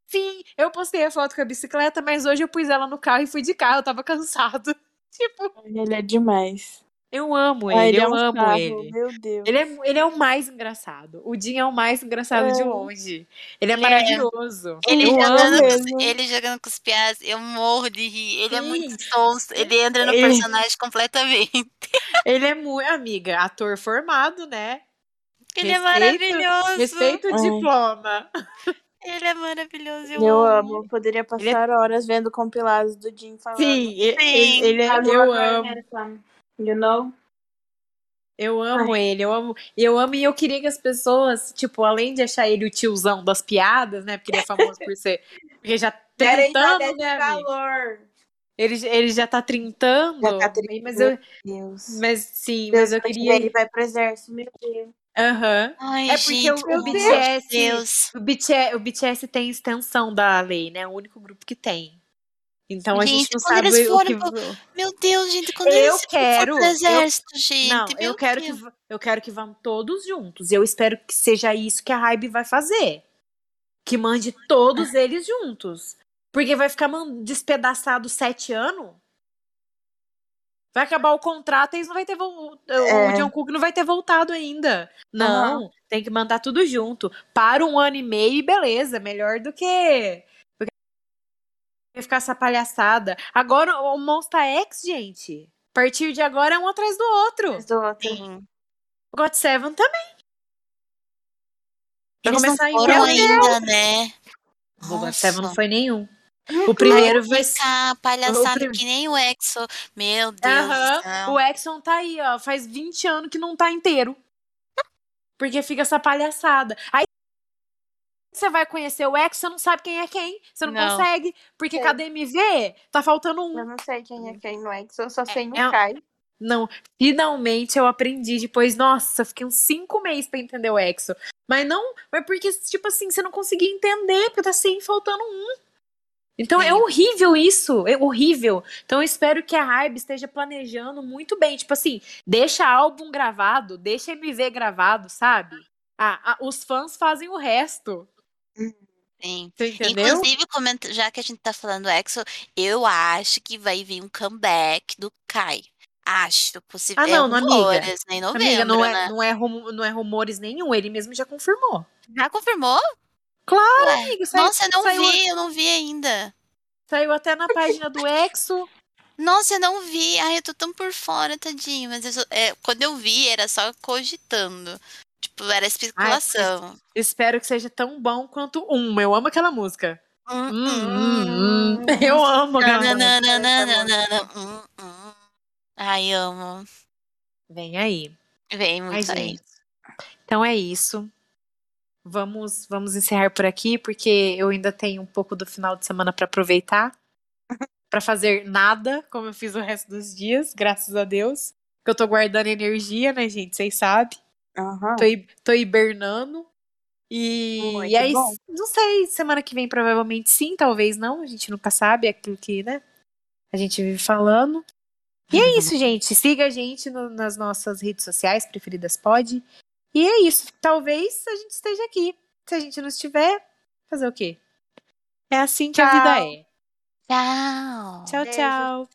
Sim, eu postei a foto com a bicicleta, mas hoje eu pus ela no carro e fui de carro, eu tava cansado. [laughs] Tipo, Ele é demais. Eu amo Ah, ele, ele é eu um amo sarro, ele. Meu Deus. Ele é, ele é o mais engraçado. O Jim é o mais engraçado de É. longe. Ele é Ele é. maravilhoso. Ele eu jogando, amo. com, ele jogando com os piás, eu morro de rir. Ele é Sim. muito sonso. Ele entra no Ele- personagem completamente. Ele é muito, amiga, ator formado, né? Ele é Respeito- maravilhoso. Respeita o Ai. diploma. Ele é maravilhoso. Eu, Eu amo. amo. Poderia Ele é- passar horas vendo compilados do Jim falando. Sim, Sim. ele, ele é, "I'm eu amo. Handsome", You know? Eu amo ele, eu amo, eu amo e eu queria que as pessoas, tipo, além de achar ele o tiozão das piadas, né? Porque ele é famoso por ser. [laughs] Porque já dar trintando, desse né, valor. Ele, ele já tá trintando. Já tá trintando. Mas eu. Deus. Mas sim, Deus mas eu queria. Ele vai pro exército, meu Deus. Aham. Ai, É porque gente, o- BTS de Deus. O BTS, o BTS tem extensão da lei, né? É o único grupo que tem. Então a gente, Gente, não sabe eles o que. forem Meu Deus, gente, quando Eu eles quero, pro eu- exército, gente. Não, meu eu quero, que, Deus. v- eu quero que vão todos juntos. Eu espero que seja isso que a Hybe vai fazer. Que mande todos eles juntos. Porque vai ficar despedaçado sete anos. Vai acabar o contrato e eles não vai ter vol- É. o John Cook não vai ter voltado ainda. Não, tem que mandar tudo junto. Para um ano e meio e beleza, melhor que do que ficar essa palhaçada. Agora o Monster X, gente. A partir de agora é um atrás do outro. Mas do outro. Sim. O God Seven também. Vai Eles não começar em foram ainda, né? O God. Seven não foi nenhum. O primeiro vai ser. Ficar palhaçada prim- que nem o Exo. Meu Deus céu. O Exxon tá aí, ó. Faz 20 anos que não tá inteiro. Porque fica essa palhaçada. Aí você vai conhecer o Exxon, você não sabe quem é quem. Você não, Não. consegue. Porque Sei. cada MV tá faltando um. Eu não sei quem é quem no X, eu só sei no é- Kai. Não, finalmente eu aprendi depois. Nossa, fiquei uns cinco meses pra entender o Exo. Mas não, mas porque, tipo assim, você não conseguia entender, porque tá sempre faltando um. Então é Sim. horrível isso, é horrível. Então eu espero que a Hybe esteja planejando muito bem. Tipo assim, deixa álbum gravado, deixa MV gravado, sabe? Ah, ah, os fãs fazem o resto. Sim. Entendeu? Inclusive, já que a gente tá falando Exo, eu acho que vai vir um comeback do Kai. Acho, possível. Ah, não, é amiga. rumores, né? Em novembro, Amiga, não é, né? não, é rum- não é rumores nenhum, ele mesmo já confirmou. Já confirmou? Claro, Ué, amiga. Saiu, Nossa, eu não saiu, vi, eu não vi ainda. saiu até na página do Exo. Nossa, eu não vi. Ai, eu tô tão por fora, tadinho. Mas eu só- é, quando eu vi, era só cogitando. Tipo, era especulação. Espero que seja tão bom quanto um. Eu amo aquela música. Hum, Hum, hum. Eu amo hum. Ai, amo. Vem aí. Vem muito Ai, aí. gente. Então é isso. Vamos, vamos encerrar por aqui, porque eu ainda tenho um pouco do final de semana para aproveitar. [laughs] para fazer nada, como eu fiz o resto dos dias, graças a Deus. Que eu tô guardando energia, né, gente? Vocês sabem. Aham. Tô, tô hibernando. E, Muito e aí, bom. não sei, semana que vem provavelmente sim, talvez não. A gente nunca sabe, é aquilo que, né? A gente vive falando. E é isso, gente. Siga a gente no- nas nossas redes sociais preferidas, pode. E é isso. Talvez a gente esteja aqui. Se a gente não estiver, fazer o quê? É assim que a vida Tchau. é. Tchau. Tchau, Beijo. tchau.